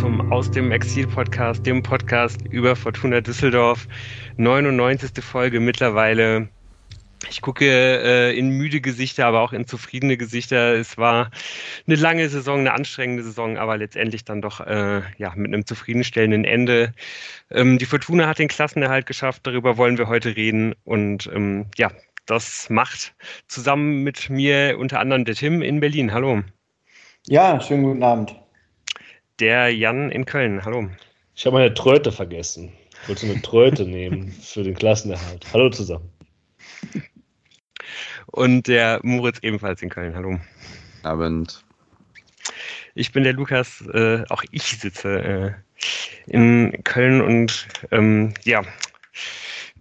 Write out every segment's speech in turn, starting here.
zum Aus dem Exil Podcast, dem Podcast über Fortuna Düsseldorf. 99. Folge mittlerweile. Ich gucke äh, in müde Gesichter, aber auch in zufriedene Gesichter. Es war eine lange Saison, eine anstrengende Saison, aber letztendlich dann doch äh, ja mit einem zufriedenstellenden Ende. Ähm, die Fortuna hat den Klassenerhalt geschafft. Darüber wollen wir heute reden. Und ähm, ja, das macht zusammen mit mir unter anderem der Tim in Berlin. Hallo. Ja, schönen guten Abend. Der Jan in Köln. Hallo. Ich habe meine Tröte vergessen. Ich wollte eine Tröte nehmen für den Klassenerhalt. Hallo zusammen. Und der Moritz ebenfalls in Köln. Hallo. Abend. Ich bin der Lukas. Äh, auch ich sitze äh, in Köln und ähm, ja,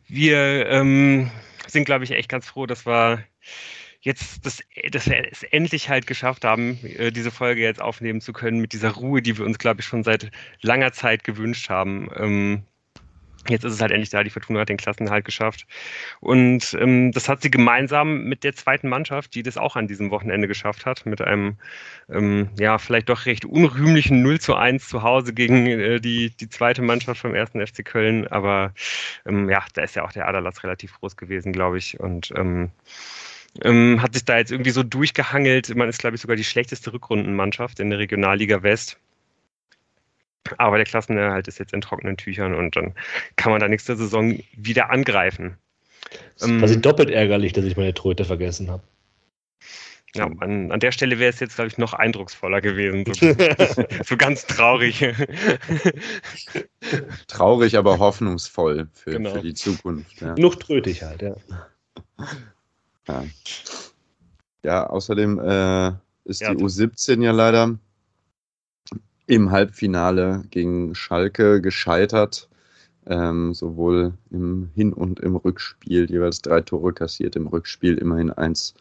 wir ähm, sind, glaube ich, echt ganz froh, dass wir jetzt, das, dass wir es endlich halt geschafft haben, äh, diese Folge jetzt aufnehmen zu können mit dieser Ruhe, die wir uns, glaube ich, schon seit langer Zeit gewünscht haben. Ähm, Jetzt ist es halt endlich da, die Fortuna hat den Klassenhalt geschafft. Und ähm, das hat sie gemeinsam mit der zweiten Mannschaft, die das auch an diesem Wochenende geschafft hat, mit einem ähm, ja vielleicht doch recht unrühmlichen 0 zu 1 zu Hause gegen äh, die, die zweite Mannschaft vom ersten FC Köln. Aber ähm, ja, da ist ja auch der Aderlass relativ groß gewesen, glaube ich. Und ähm, ähm, hat sich da jetzt irgendwie so durchgehangelt. Man ist, glaube ich, sogar die schlechteste Rückrundenmannschaft in der Regionalliga West. Aber der Klassenerhalt ist jetzt in trockenen Tüchern und dann kann man da nächste Saison wieder angreifen. Das ist quasi ähm, doppelt ärgerlich, dass ich meine Tröte vergessen habe. Ja, an, an der Stelle wäre es jetzt, glaube ich, noch eindrucksvoller gewesen. So, so ganz traurig. traurig, aber hoffnungsvoll für, genau. für die Zukunft. Ja. Noch trötig halt, ja. Ja, ja außerdem äh, ist ja, die U17 ja leider im Halbfinale gegen Schalke gescheitert. Ähm, sowohl im Hin- und im Rückspiel jeweils drei Tore kassiert, im Rückspiel immerhin eins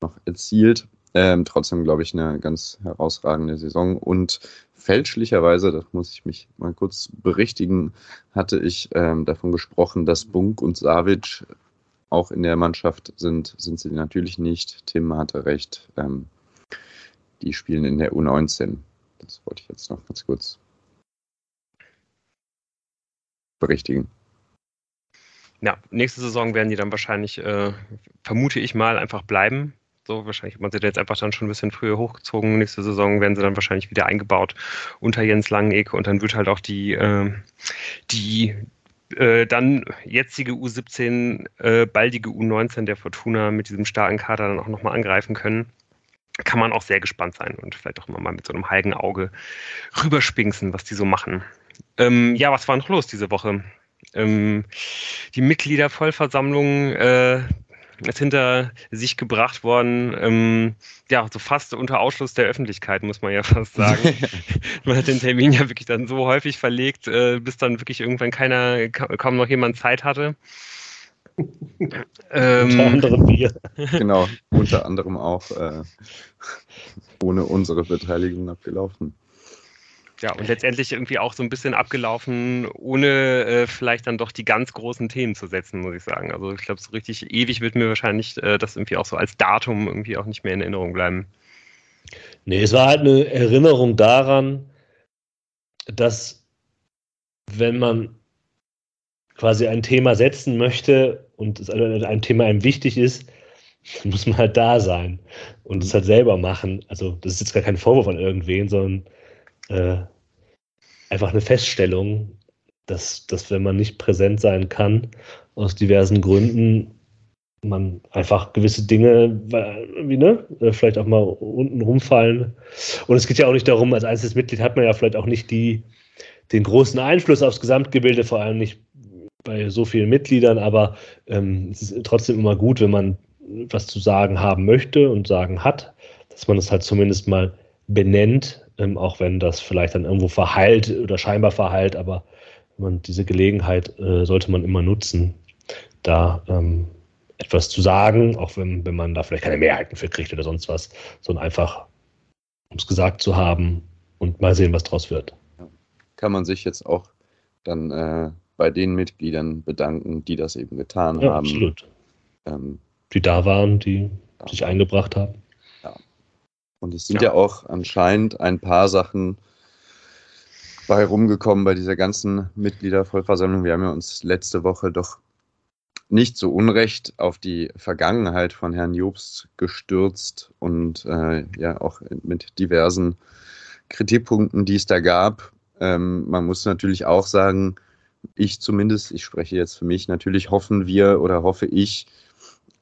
noch erzielt. Ähm, trotzdem, glaube ich, eine ganz herausragende Saison. Und fälschlicherweise, das muss ich mich mal kurz berichtigen, hatte ich ähm, davon gesprochen, dass Bunk und Savic auch in der Mannschaft sind, sind sie natürlich nicht. Tim hatte recht. Ähm, die spielen in der U19. Das wollte ich jetzt noch ganz kurz berichtigen. Ja, nächste Saison werden die dann wahrscheinlich, äh, vermute ich mal, einfach bleiben. So, wahrscheinlich hat man sie jetzt einfach dann schon ein bisschen früher hochgezogen. Nächste Saison werden sie dann wahrscheinlich wieder eingebaut unter Jens Langenegg und dann wird halt auch die, äh, die äh, dann jetzige U17, äh, baldige U19 der Fortuna mit diesem starken Kader dann auch nochmal angreifen können kann man auch sehr gespannt sein und vielleicht auch mal mit so einem heiligen Auge rüberspinksen, was die so machen. Ähm, ja, was war noch los diese Woche? Ähm, die Mitgliedervollversammlung äh, hinter sich gebracht worden, ähm, ja, so fast unter Ausschluss der Öffentlichkeit, muss man ja fast sagen. man hat den Termin ja wirklich dann so häufig verlegt, äh, bis dann wirklich irgendwann keiner, kaum noch jemand Zeit hatte ähm, unter anderem wir. Genau, unter anderem auch äh, ohne unsere Beteiligung abgelaufen. Ja, und letztendlich irgendwie auch so ein bisschen abgelaufen, ohne äh, vielleicht dann doch die ganz großen Themen zu setzen, muss ich sagen. Also ich glaube, so richtig ewig wird mir wahrscheinlich äh, das irgendwie auch so als Datum irgendwie auch nicht mehr in Erinnerung bleiben. Nee, es war halt eine Erinnerung daran, dass wenn man quasi ein Thema setzen möchte, und es ein Thema einem wichtig ist, muss man halt da sein und es halt selber machen. Also das ist jetzt gar kein Vorwurf an irgendwen, sondern äh, einfach eine Feststellung, dass, dass wenn man nicht präsent sein kann, aus diversen Gründen, man einfach gewisse Dinge, wie, ne, äh, vielleicht auch mal unten rumfallen. Und es geht ja auch nicht darum, als einzelnes Mitglied hat man ja vielleicht auch nicht die, den großen Einfluss aufs Gesamtgebilde, vor allem nicht bei so vielen Mitgliedern, aber ähm, es ist trotzdem immer gut, wenn man was zu sagen haben möchte und sagen hat, dass man das halt zumindest mal benennt, ähm, auch wenn das vielleicht dann irgendwo verheilt oder scheinbar verheilt, aber man diese Gelegenheit äh, sollte man immer nutzen, da ähm, etwas zu sagen, auch wenn, wenn man da vielleicht keine Mehrheiten für kriegt oder sonst was, sondern einfach, um es gesagt zu haben und mal sehen, was draus wird. Kann man sich jetzt auch dann äh, bei den Mitgliedern bedanken, die das eben getan ja, haben. Absolut. Ähm, die da waren, die ja. sich eingebracht haben. Und es sind ja. ja. auch anscheinend ein paar Sachen bei rumgekommen bei dieser ganzen Mitgliedervollversammlung. Wir haben ja uns letzte Woche doch nicht so unrecht auf die Vergangenheit von Herrn Jobst gestürzt und äh, ja auch mit diversen Kritikpunkten, die es da gab. Ähm, man muss natürlich auch sagen, ich zumindest, ich spreche jetzt für mich, natürlich hoffen wir oder hoffe ich,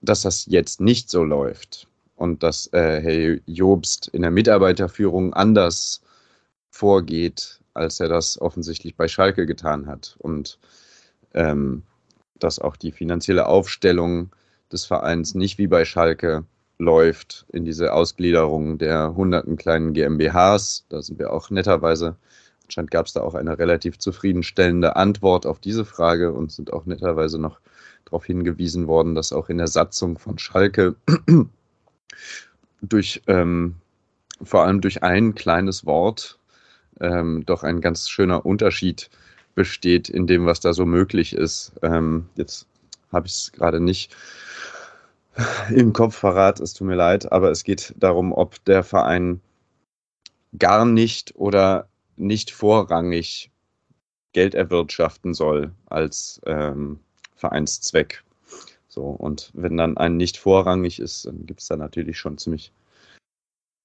dass das jetzt nicht so läuft und dass äh, Herr Jobst in der Mitarbeiterführung anders vorgeht, als er das offensichtlich bei Schalke getan hat. Und ähm, dass auch die finanzielle Aufstellung des Vereins nicht wie bei Schalke läuft in diese Ausgliederung der hunderten kleinen GmbHs. Da sind wir auch netterweise, anscheinend gab es da auch eine relativ zufriedenstellende Antwort auf diese Frage und sind auch netterweise noch darauf hingewiesen worden, dass auch in der Satzung von Schalke durch ähm, vor allem durch ein kleines Wort ähm, doch ein ganz schöner Unterschied besteht in dem, was da so möglich ist. Ähm, jetzt habe ich es gerade nicht im Kopf verrat, es tut mir leid, aber es geht darum, ob der Verein gar nicht oder nicht vorrangig Geld erwirtschaften soll als ähm, Vereinszweck. So, und wenn dann ein nicht vorrangig ist, dann gibt es da natürlich schon ziemlich,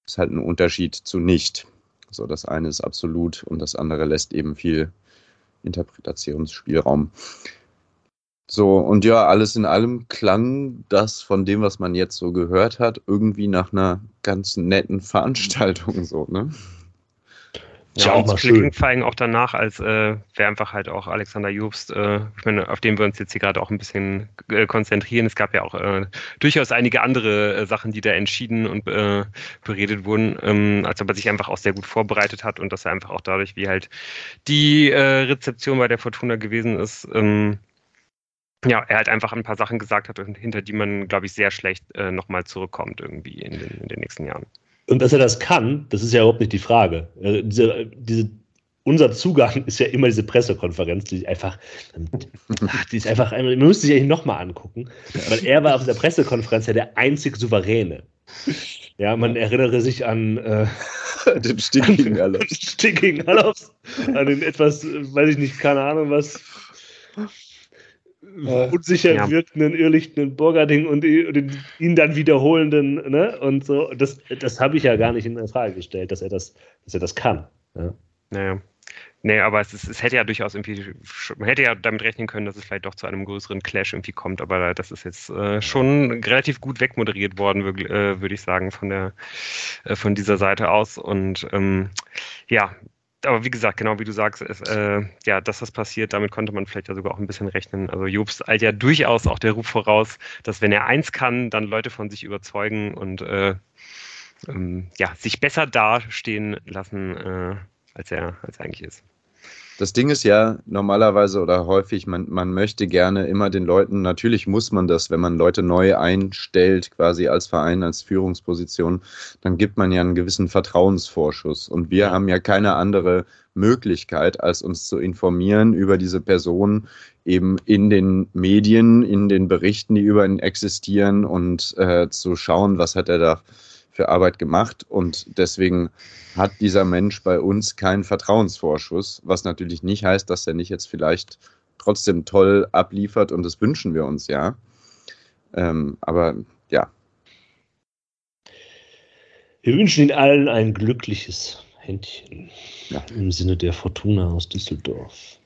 ist halt ein Unterschied zu nicht. So, das eine ist absolut und das andere lässt eben viel Interpretationsspielraum. So, und ja, alles in allem klang das von dem, was man jetzt so gehört hat, irgendwie nach einer ganz netten Veranstaltung so, ne? Ja, auch mal schön. allem auch danach, als äh, wäre einfach halt auch Alexander Jobst, äh, ich meine, auf den wir uns jetzt hier gerade auch ein bisschen äh, konzentrieren. Es gab ja auch äh, durchaus einige andere äh, Sachen, die da entschieden und äh, beredet wurden, ähm, als ob er sich einfach auch sehr gut vorbereitet hat und dass er einfach auch dadurch, wie halt die äh, Rezeption bei der Fortuna gewesen ist, ähm, ja, er halt einfach ein paar Sachen gesagt hat, hinter die man, glaube ich, sehr schlecht äh, nochmal zurückkommt irgendwie in den, in den nächsten Jahren. Und dass er das kann, das ist ja überhaupt nicht die Frage. Also diese, diese, unser Zugang ist ja immer diese Pressekonferenz, die einfach, die ist einfach, man müsste sich ja nochmal angucken, weil er war auf dieser Pressekonferenz ja der einzig Souveräne. Ja, man erinnere sich an äh, den stinkigen Alofs. Stinkigen Alofs, an den etwas, weiß ich nicht, keine Ahnung was, äh, unsicher ja. wirkenden, irrlichtenden Burgerding und ihn dann wiederholenden, ne? Und so, das, das habe ich ja gar nicht in Frage gestellt, dass er das, dass er das kann. Ja. Naja. Nee, aber es, ist, es hätte ja durchaus irgendwie, man hätte ja damit rechnen können, dass es vielleicht doch zu einem größeren Clash irgendwie kommt, aber das ist jetzt äh, schon relativ gut wegmoderiert worden, äh, würde ich sagen, von der, äh, von dieser Seite aus. Und ähm, ja, aber wie gesagt, genau wie du sagst, ist, äh, ja, dass das passiert, damit konnte man vielleicht ja sogar auch ein bisschen rechnen. Also Jobs eilt ja durchaus auch der Ruf voraus, dass wenn er eins kann, dann Leute von sich überzeugen und äh, ähm, ja, sich besser dastehen lassen, äh, als er als er eigentlich ist. Das Ding ist ja normalerweise oder häufig, man, man möchte gerne immer den Leuten, natürlich muss man das, wenn man Leute neu einstellt, quasi als Verein, als Führungsposition, dann gibt man ja einen gewissen Vertrauensvorschuss. Und wir haben ja keine andere Möglichkeit, als uns zu informieren über diese Person eben in den Medien, in den Berichten, die über ihn existieren und äh, zu schauen, was hat er da für Arbeit gemacht. Und deswegen hat dieser Mensch bei uns keinen Vertrauensvorschuss, was natürlich nicht heißt, dass er nicht jetzt vielleicht trotzdem toll abliefert und das wünschen wir uns ja. Ähm, aber ja. Wir wünschen Ihnen allen ein glückliches Händchen ja. im Sinne der Fortuna aus Düsseldorf.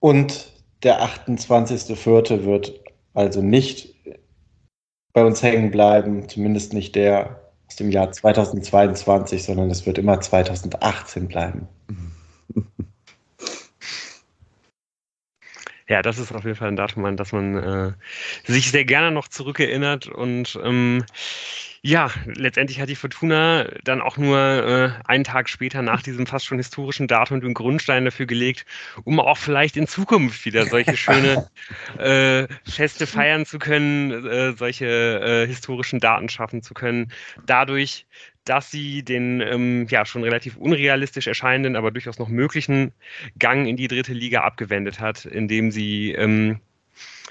Und der 28.04. wird also nicht bei uns hängen bleiben, zumindest nicht der aus dem Jahr 2022, sondern es wird immer 2018 bleiben. Ja, das ist auf jeden Fall ein Datum, an das man äh, sich sehr gerne noch zurückerinnert und ähm, ja, letztendlich hat die Fortuna dann auch nur äh, einen Tag später nach diesem fast schon historischen Datum den Grundstein dafür gelegt, um auch vielleicht in Zukunft wieder solche schöne äh, Feste feiern zu können, äh, solche äh, historischen Daten schaffen zu können. Dadurch, dass sie den ähm, ja schon relativ unrealistisch erscheinenden, aber durchaus noch möglichen Gang in die dritte Liga abgewendet hat, indem sie ähm,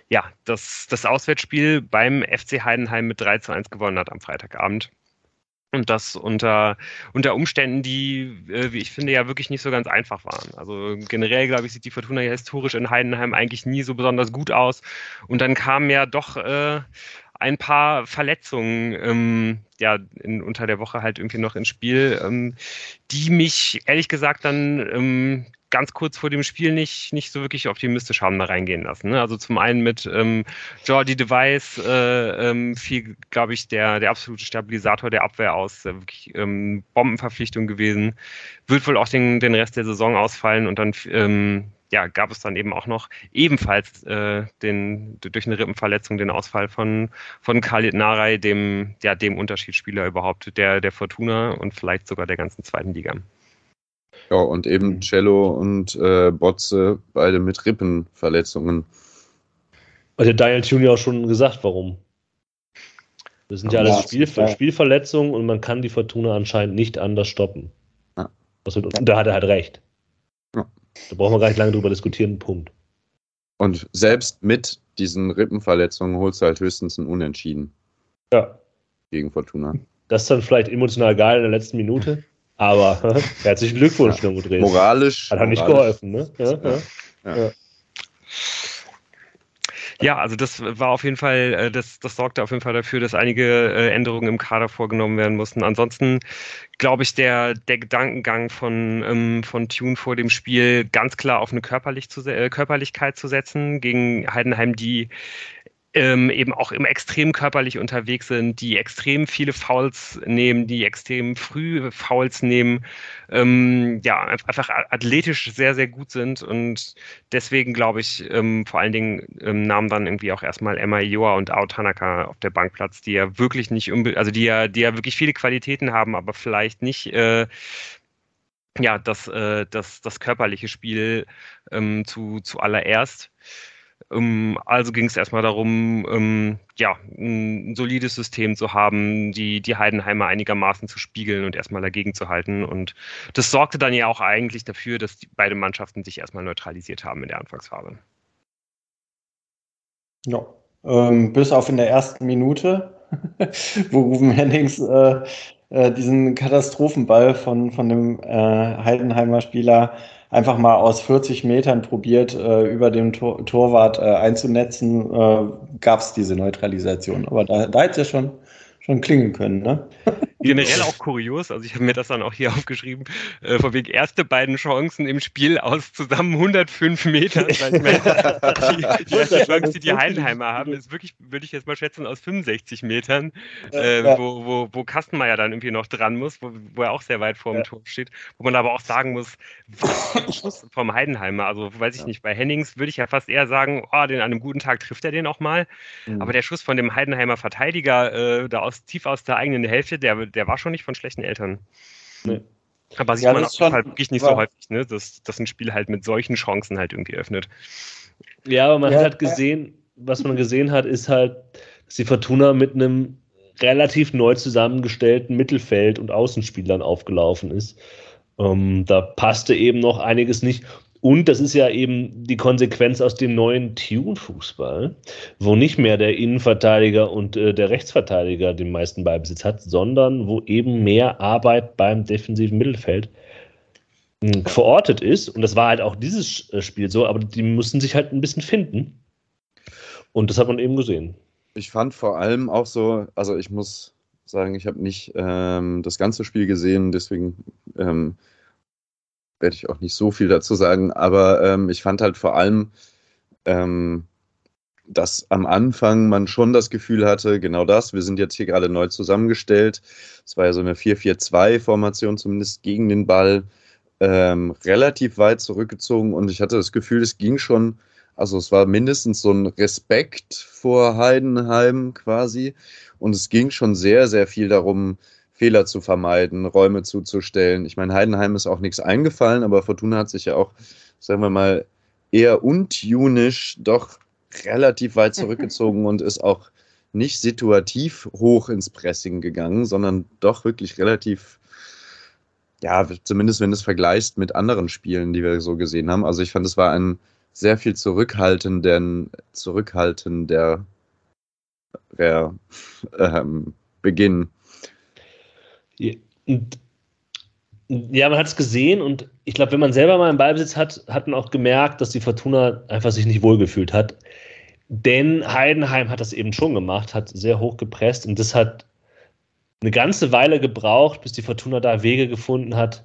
ja, das, das Auswärtsspiel beim FC Heidenheim mit 3 zu 1 gewonnen hat am Freitagabend. Und das unter, unter Umständen, die, äh, wie ich finde, ja wirklich nicht so ganz einfach waren. Also generell, glaube ich, sieht die Fortuna ja historisch in Heidenheim eigentlich nie so besonders gut aus. Und dann kamen ja doch äh, ein paar Verletzungen ähm, ja in, unter der Woche halt irgendwie noch ins Spiel, ähm, die mich ehrlich gesagt dann ähm, ganz kurz vor dem Spiel nicht, nicht so wirklich optimistisch haben da reingehen lassen. Ne? Also zum einen mit ähm, Jordi Device äh, ähm, fiel, glaube ich, der, der absolute Stabilisator der Abwehr aus. Äh, wirklich ähm, Bombenverpflichtung gewesen. Wird wohl auch den, den Rest der Saison ausfallen und dann ähm, ja, gab es dann eben auch noch ebenfalls äh, den, durch eine Rippenverletzung den Ausfall von, von Khalid Narei, dem, ja, dem Unterschiedsspieler überhaupt der, der Fortuna und vielleicht sogar der ganzen zweiten Liga. Ja, und eben. Cello und äh, Botze, beide mit Rippenverletzungen. Hat der Daniel Junior auch schon gesagt, warum. Das sind ja, ja alles Spiel, Spielverletzungen und man kann die Fortuna anscheinend nicht anders stoppen. Ja. Und da hat er halt recht. Da brauchen wir gar nicht lange drüber diskutieren, Punkt. Und selbst mit diesen Rippenverletzungen holst du halt höchstens ein Unentschieden. Ja. Gegen Fortuna. Das ist dann vielleicht emotional geil in der letzten Minute. Aber herzlichen Glückwunsch, ja. Dresden. Moralisch. Hat er nicht geholfen, ne? Ja, ja. ja. Ja, also das war auf jeden Fall, äh, das, das sorgte auf jeden Fall dafür, dass einige äh, Änderungen im Kader vorgenommen werden mussten. Ansonsten glaube ich, der, der Gedankengang von, ähm, von Tune vor dem Spiel ganz klar auf eine Körperlich zu, äh, Körperlichkeit zu setzen gegen Heidenheim, die ähm, eben auch im extrem körperlich unterwegs sind, die extrem viele Fouls nehmen, die extrem früh Fouls nehmen, ähm, ja, einfach athletisch sehr, sehr gut sind und deswegen glaube ich, ähm, vor allen Dingen ähm, nahmen dann irgendwie auch erstmal Emma Ioa und Ao Tanaka auf der Bank Platz, die ja wirklich nicht, also die ja, die ja wirklich viele Qualitäten haben, aber vielleicht nicht, äh, ja, das, äh, das, das körperliche Spiel ähm, zu, zuallererst. Ähm, also ging es erstmal darum, ähm, ja, ein solides System zu haben, die, die Heidenheimer einigermaßen zu spiegeln und erstmal dagegen zu halten. Und das sorgte dann ja auch eigentlich dafür, dass beide Mannschaften sich erstmal neutralisiert haben in der Anfangsphase. Ja, ähm, bis auf in der ersten Minute, wo Ruben Hennings äh, äh, diesen Katastrophenball von, von dem äh, Heidenheimer Spieler einfach mal aus 40 Metern probiert, äh, über dem Tor Torwart äh, einzunetzen, äh, gab es diese Neutralisation. Aber da, da hätte es ja schon, schon klingen können, ne? Generell auch kurios, also ich habe mir das dann auch hier aufgeschrieben, äh, von wegen erste beiden Chancen im Spiel aus zusammen 105 Metern. Weil ich meine, die, die erste Chance, die die Heidenheimer haben, ist wirklich, würde ich jetzt mal schätzen, aus 65 Metern, äh, wo, wo, wo Kastenmeier dann irgendwie noch dran muss, wo, wo er auch sehr weit vor dem ja. Tor steht, wo man aber auch sagen muss, Schuss vom Heidenheimer, also weiß ich ja. nicht, bei Hennings würde ich ja fast eher sagen, oh, den an einem guten Tag trifft er den auch mal, mhm. aber der Schuss von dem Heidenheimer Verteidiger äh, da aus, tief aus der eigenen Hälfte, der der war schon nicht von schlechten Eltern. Nee. Aber sieht ja, man auf jeden Fall wirklich nicht so häufig, ne? dass, dass ein Spiel halt mit solchen Chancen halt irgendwie öffnet. Ja, aber man ja, hat halt gesehen, was man gesehen hat, ist halt, dass die Fortuna mit einem relativ neu zusammengestellten Mittelfeld und Außenspielern aufgelaufen ist. Ähm, da passte eben noch einiges nicht. Und das ist ja eben die Konsequenz aus dem neuen Tune-Fußball, wo nicht mehr der Innenverteidiger und äh, der Rechtsverteidiger den meisten Beibesitz hat, sondern wo eben mehr Arbeit beim defensiven Mittelfeld äh, verortet ist. Und das war halt auch dieses äh, Spiel so, aber die mussten sich halt ein bisschen finden. Und das hat man eben gesehen. Ich fand vor allem auch so, also ich muss sagen, ich habe nicht ähm, das ganze Spiel gesehen, deswegen ähm, werde ich auch nicht so viel dazu sagen, aber ähm, ich fand halt vor allem, ähm, dass am Anfang man schon das Gefühl hatte, genau das, wir sind jetzt hier gerade neu zusammengestellt. Es war ja so eine 4-4-2-Formation, zumindest gegen den Ball, ähm, relativ weit zurückgezogen und ich hatte das Gefühl, es ging schon, also es war mindestens so ein Respekt vor Heidenheim quasi und es ging schon sehr, sehr viel darum, Fehler zu vermeiden, Räume zuzustellen. Ich meine, Heidenheim ist auch nichts eingefallen, aber Fortuna hat sich ja auch, sagen wir mal, eher untunisch doch relativ weit zurückgezogen und ist auch nicht situativ hoch ins Pressing gegangen, sondern doch wirklich relativ, ja, zumindest wenn du es vergleichst mit anderen Spielen, die wir so gesehen haben. Also ich fand, es war ein sehr viel zurückhaltender äh, ähm, Beginn ja, man hat es gesehen und ich glaube, wenn man selber mal einen Ballbesitz hat, hat man auch gemerkt, dass die Fortuna einfach sich nicht wohlgefühlt hat. Denn Heidenheim hat das eben schon gemacht, hat sehr hoch gepresst und das hat eine ganze Weile gebraucht, bis die Fortuna da Wege gefunden hat,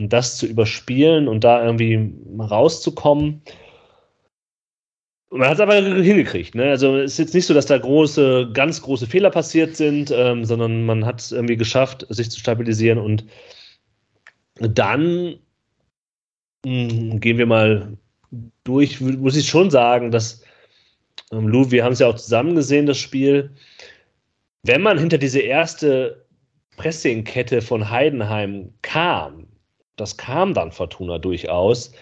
um das zu überspielen und da irgendwie rauszukommen. Man hat es aber hingekriegt. Ne? Also es ist jetzt nicht so, dass da große, ganz große Fehler passiert sind, ähm, sondern man hat es irgendwie geschafft, sich zu stabilisieren. Und dann mh, hm, gehen wir mal durch. Muss ich schon sagen, dass ähm, Lou, wir haben es ja auch zusammen gesehen, das Spiel. Wenn man hinter diese erste Pressingkette von Heidenheim kam, das kam dann Fortuna durchaus,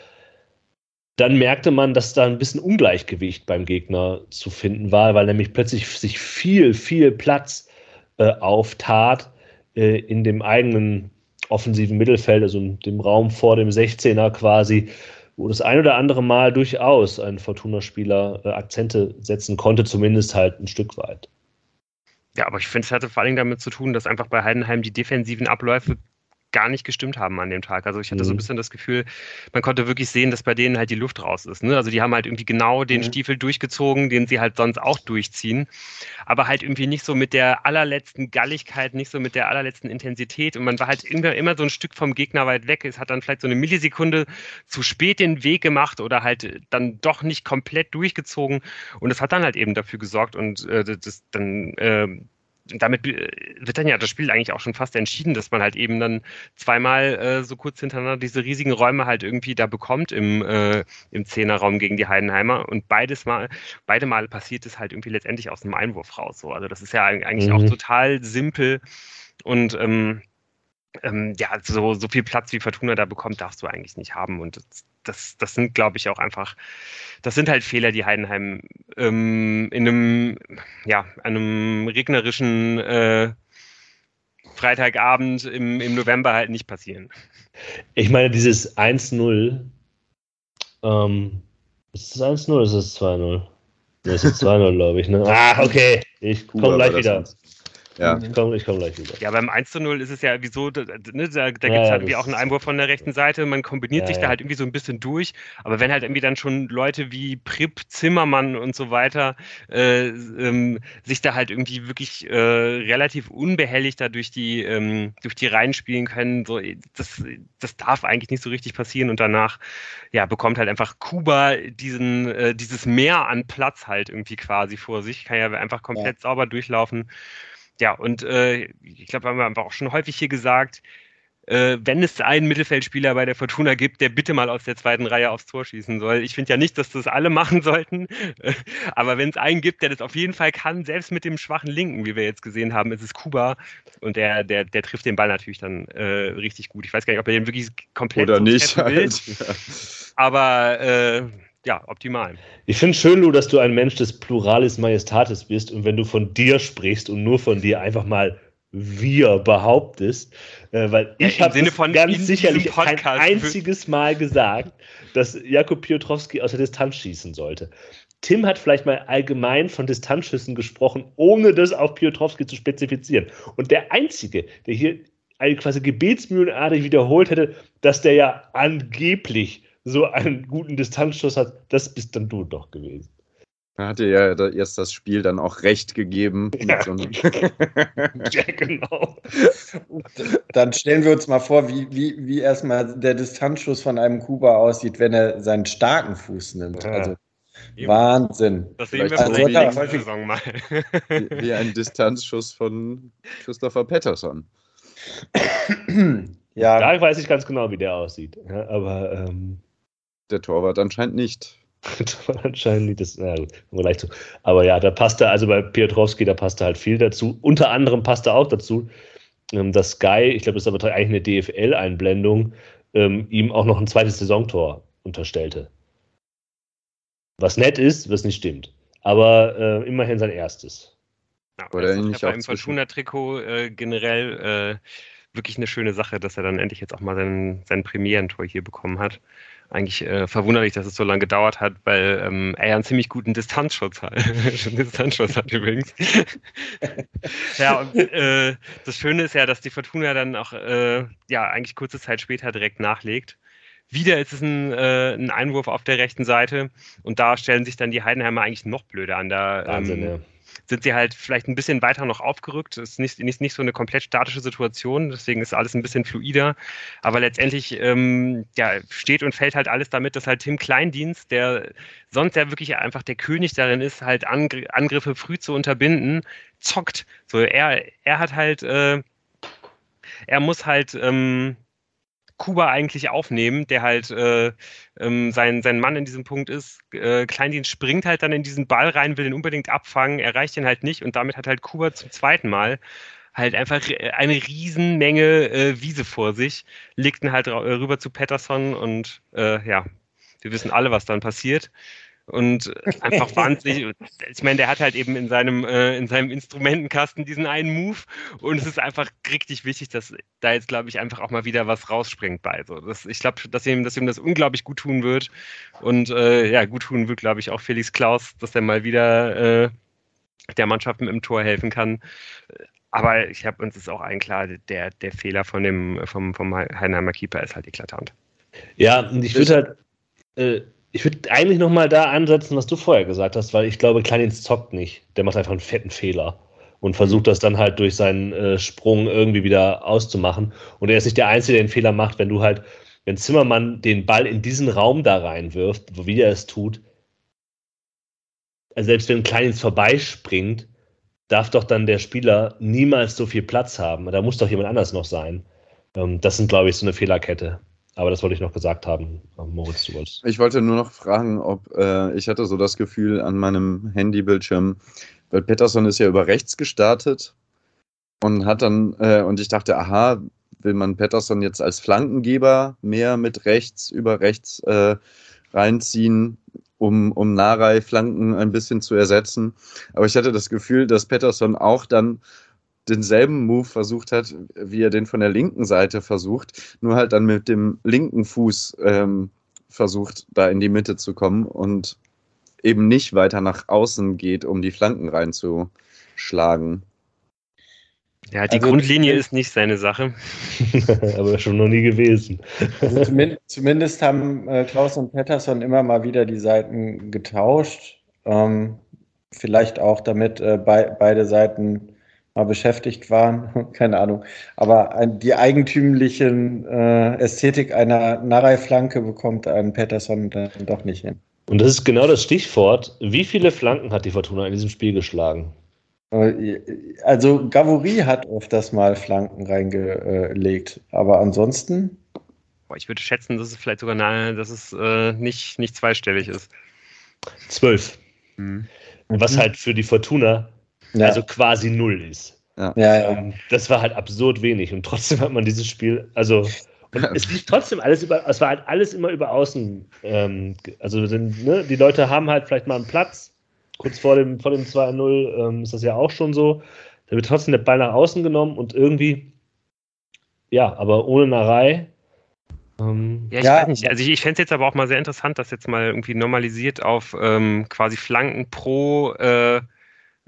dann merkte man, dass da ein bisschen Ungleichgewicht beim Gegner zu finden war, weil nämlich plötzlich sich viel, viel Platz äh, auftat äh, in dem eigenen offensiven Mittelfeld, also in dem Raum vor dem 16er quasi, wo das ein oder andere Mal durchaus ein Fortuna-Spieler äh, Akzente setzen konnte, zumindest halt ein Stück weit. Ja, aber ich finde, es hatte vor allem damit zu tun, dass einfach bei Heidenheim die defensiven Abläufe gar nicht gestimmt haben an dem Tag. Also ich hatte mhm. so ein mhm. bisschen das Gefühl, man konnte wirklich sehen, dass bei denen halt die Luft raus ist. Ne? Also die haben halt irgendwie genau den mhm. Stiefel durchgezogen, den sie halt sonst auch durchziehen. Aber halt irgendwie nicht so mit der allerletzten Galligkeit, nicht so mit der allerletzten Intensität. Und man war halt immer, immer so ein Stück vom Gegner weit weg. Es hat dann vielleicht so eine Millisekunde zu spät den Weg gemacht oder halt dann doch nicht komplett durchgezogen. Und das hat dann halt eben dafür gesorgt und äh, das dann äh, damit äh, wird dann ja das Spiel eigentlich auch schon fast entschieden, dass man halt eben dann zweimal äh, so kurz hintereinander diese riesigen Räume halt irgendwie da bekommt im, äh, im Zehnerraum gegen die Heidenheimer. Und beides mal, beide Male passiert es halt irgendwie letztendlich aus einem Einwurf raus. So. Also das ist ja eigentlich mhm. auch total simpel und ähm, ähm, ja, so, so viel Platz wie Fortuna da bekommt, darfst du eigentlich nicht haben. Und das, das, das sind, glaube ich, auch einfach, das sind halt Fehler, die Heidenheim ähm, in einem, ja, einem regnerischen äh, Freitagabend im, im November halt nicht passieren. Ich meine, dieses 1-0, ähm, ist das 1-0 oder ist das 2-0? Das ist 2-0, glaube ich. Ne? Ah, okay. Ich komme gleich wieder. Ja. Ich komme komm gleich wieder. Ja, beim 1 zu 0 ist es ja wieso, ne, da, da gibt es halt ja, irgendwie auch einen Einwurf von der rechten Seite. Man kombiniert ja, sich da halt irgendwie so ein bisschen durch. Aber wenn halt irgendwie dann schon Leute wie Prip, Zimmermann und so weiter äh, ähm, sich da halt irgendwie wirklich äh, relativ unbehelligt da durch die, ähm, durch die Reihen spielen können, so, das, das darf eigentlich nicht so richtig passieren. Und danach ja, bekommt halt einfach Kuba diesen, äh, dieses Meer an Platz halt irgendwie quasi vor sich. Kann ja einfach komplett sauber durchlaufen ja, und äh, ich glaube, haben wir einfach auch schon häufig hier gesagt, äh, wenn es einen Mittelfeldspieler bei der Fortuna gibt, der bitte mal aus der zweiten Reihe aufs Tor schießen soll. Ich finde ja nicht, dass das alle machen sollten, aber wenn es einen gibt, der das auf jeden Fall kann, selbst mit dem schwachen Linken, wie wir jetzt gesehen haben, ist es Kuba und der, der, der trifft den Ball natürlich dann äh, richtig gut. Ich weiß gar nicht, ob er den wirklich komplett oder so nicht halt. aber äh, ja, optimal. Ich finde schön, Lu, dass du ein Mensch des Pluralis Majestatis bist und wenn du von dir sprichst und nur von dir einfach mal wir behauptest, äh, weil ich ja, habe ganz sicherlich kein einziges Mal gesagt, dass Jakub Piotrowski aus der Distanz schießen sollte. Tim hat vielleicht mal allgemein von Distanzschüssen gesprochen, ohne das auf Piotrowski zu spezifizieren. Und der Einzige, der hier quasi gebetsmühlenartig wiederholt hätte, dass der ja angeblich so einen guten Distanzschuss hat, das bist dann du doch gewesen. Er hatte ja erst das Spiel dann auch recht gegeben. Ja, so ja genau. Dann stellen wir uns mal vor, wie, wie, wie erstmal der Distanzschuss von einem Kuba aussieht, wenn er seinen starken Fuß nimmt. Ja. Also Wahnsinn. Das sehen wir also vielleicht Saison mal. wie, wie ein Distanzschuss von Christopher Patterson. ja. Da weiß ich ganz genau, wie der aussieht. Ja, aber ähm, der Torwart anscheinend nicht. anscheinend nicht, das, ja, gleich zu. Aber ja, da passte, also bei Piotrowski, da passte halt viel dazu. Unter anderem passte auch dazu, ähm, dass Sky, ich glaube, das ist aber eigentlich eine DFL-Einblendung, ähm, ihm auch noch ein zweites Saisontor unterstellte. Was nett ist, was nicht stimmt. Aber äh, immerhin sein erstes. Ja, Oder also ich habe beim Fortuna-Trikot äh, generell äh, wirklich eine schöne Sache, dass er dann endlich jetzt auch mal sein, sein Premierentor hier bekommen hat. Eigentlich äh, verwunderlich, dass es so lange gedauert hat, weil ähm, er ja einen ziemlich guten Distanzschutz hat. Distanzschutz hat übrigens. ja, und äh, das Schöne ist ja, dass die Fortuna dann auch äh, ja eigentlich kurze Zeit später direkt nachlegt. Wieder ist es ein, äh, ein, Einwurf auf der rechten Seite und da stellen sich dann die Heidenheimer eigentlich noch blöder an. Da Wahnsinn, ähm, ja sind sie halt vielleicht ein bisschen weiter noch aufgerückt. Es ist nicht, nicht, nicht so eine komplett statische Situation, deswegen ist alles ein bisschen fluider. Aber letztendlich ähm, ja, steht und fällt halt alles damit, dass halt Tim Kleindienst, der sonst ja wirklich einfach der König darin ist, halt Angriffe früh zu unterbinden, zockt. So, er, er hat halt, äh, er muss halt ähm, Kuba eigentlich aufnehmen, der halt äh, ähm, sein, sein Mann in diesem Punkt ist. Äh, Kleindienst springt halt dann in diesen Ball rein, will ihn unbedingt abfangen, erreicht ihn halt nicht und damit hat halt Kuba zum zweiten Mal halt einfach eine Riesenmenge äh, Wiese vor sich, legt ihn halt rüber zu Patterson und äh, ja, wir wissen alle, was dann passiert und einfach wahnsinnig. Ich meine, der hat halt eben in seinem, äh, in seinem Instrumentenkasten diesen einen Move und es ist einfach richtig wichtig, dass da jetzt, glaube ich, einfach auch mal wieder was rausspringt bei. So. Das, ich glaube, dass ihm, dass ihm das unglaublich gut tun wird und äh, ja, gut tun wird, glaube ich, auch Felix Klaus, dass er mal wieder äh, der Mannschaft mit dem Tor helfen kann. Aber ich habe uns ist auch allen klar, der, der Fehler von dem, vom, vom Heidenheimer Keeper ist halt eklatant. Ja, und ich würde halt. Äh, ich würde eigentlich nochmal da ansetzen, was du vorher gesagt hast, weil ich glaube, Kleinins zockt nicht. Der macht einfach einen fetten Fehler und versucht das dann halt durch seinen äh, Sprung irgendwie wieder auszumachen. Und er ist nicht der Einzige, der den Fehler macht, wenn du halt, wenn Zimmermann den Ball in diesen Raum da reinwirft, wie er es tut, also selbst wenn Kleinins vorbeispringt, darf doch dann der Spieler niemals so viel Platz haben. Da muss doch jemand anders noch sein. Ähm, das sind, glaube ich, so eine Fehlerkette. Aber das wollte ich noch gesagt haben, Moritz, du wolltest. Ich wollte nur noch fragen, ob äh, ich hatte so das Gefühl an meinem Handybildschirm, weil Peterson ist ja über rechts gestartet und hat dann, äh, und ich dachte, aha, will man Peterson jetzt als Flankengeber mehr mit rechts über rechts äh, reinziehen, um, um Narei-Flanken ein bisschen zu ersetzen. Aber ich hatte das Gefühl, dass Peterson auch dann denselben Move versucht hat, wie er den von der linken Seite versucht, nur halt dann mit dem linken Fuß ähm, versucht, da in die Mitte zu kommen und eben nicht weiter nach außen geht, um die Flanken reinzuschlagen. Ja, die also, Grundlinie ist nicht seine Sache. Aber schon noch nie gewesen. Also zumindest, zumindest, haben äh, Klaus und Pettersson immer mal wieder die Seiten getauscht. Ähm, vielleicht auch, damit äh, be beide Seiten mal beschäftigt waren, keine Ahnung. Aber die eigentümlichen äh, Ästhetik einer Narei-Flanke bekommt ein Patterson dann doch nicht hin. Und das ist genau das Stichwort. Wie viele Flanken hat die Fortuna in diesem Spiel geschlagen? Äh, also Gavori hat öfters mal Flanken reingelegt, aber ansonsten. ich würde schätzen, dass es vielleicht sogar nahe, dass es äh, nicht, nicht zweistellig ist. Zwölf. Mhm. Was halt für die Fortuna ja. also quasi null ist. Ja. Ja, ja. Ähm, das war halt absurd wenig und trotzdem hat man dieses Spiel, also und es lief trotzdem alles über, es war halt alles immer über außen. Ähm, also sind, ne, die Leute haben halt vielleicht mal einen Platz. Kurz vor dem, vor dem 2-0 ähm, ist das ja auch schon so. Da wird trotzdem der Ball nach außen genommen und irgendwie, ja, aber ohne Narei. Ähm, ja, ich ja. weiß nicht. Also ich, ich fände es jetzt aber auch mal sehr interessant, das jetzt mal irgendwie normalisiert auf ähm, quasi Flanken pro äh,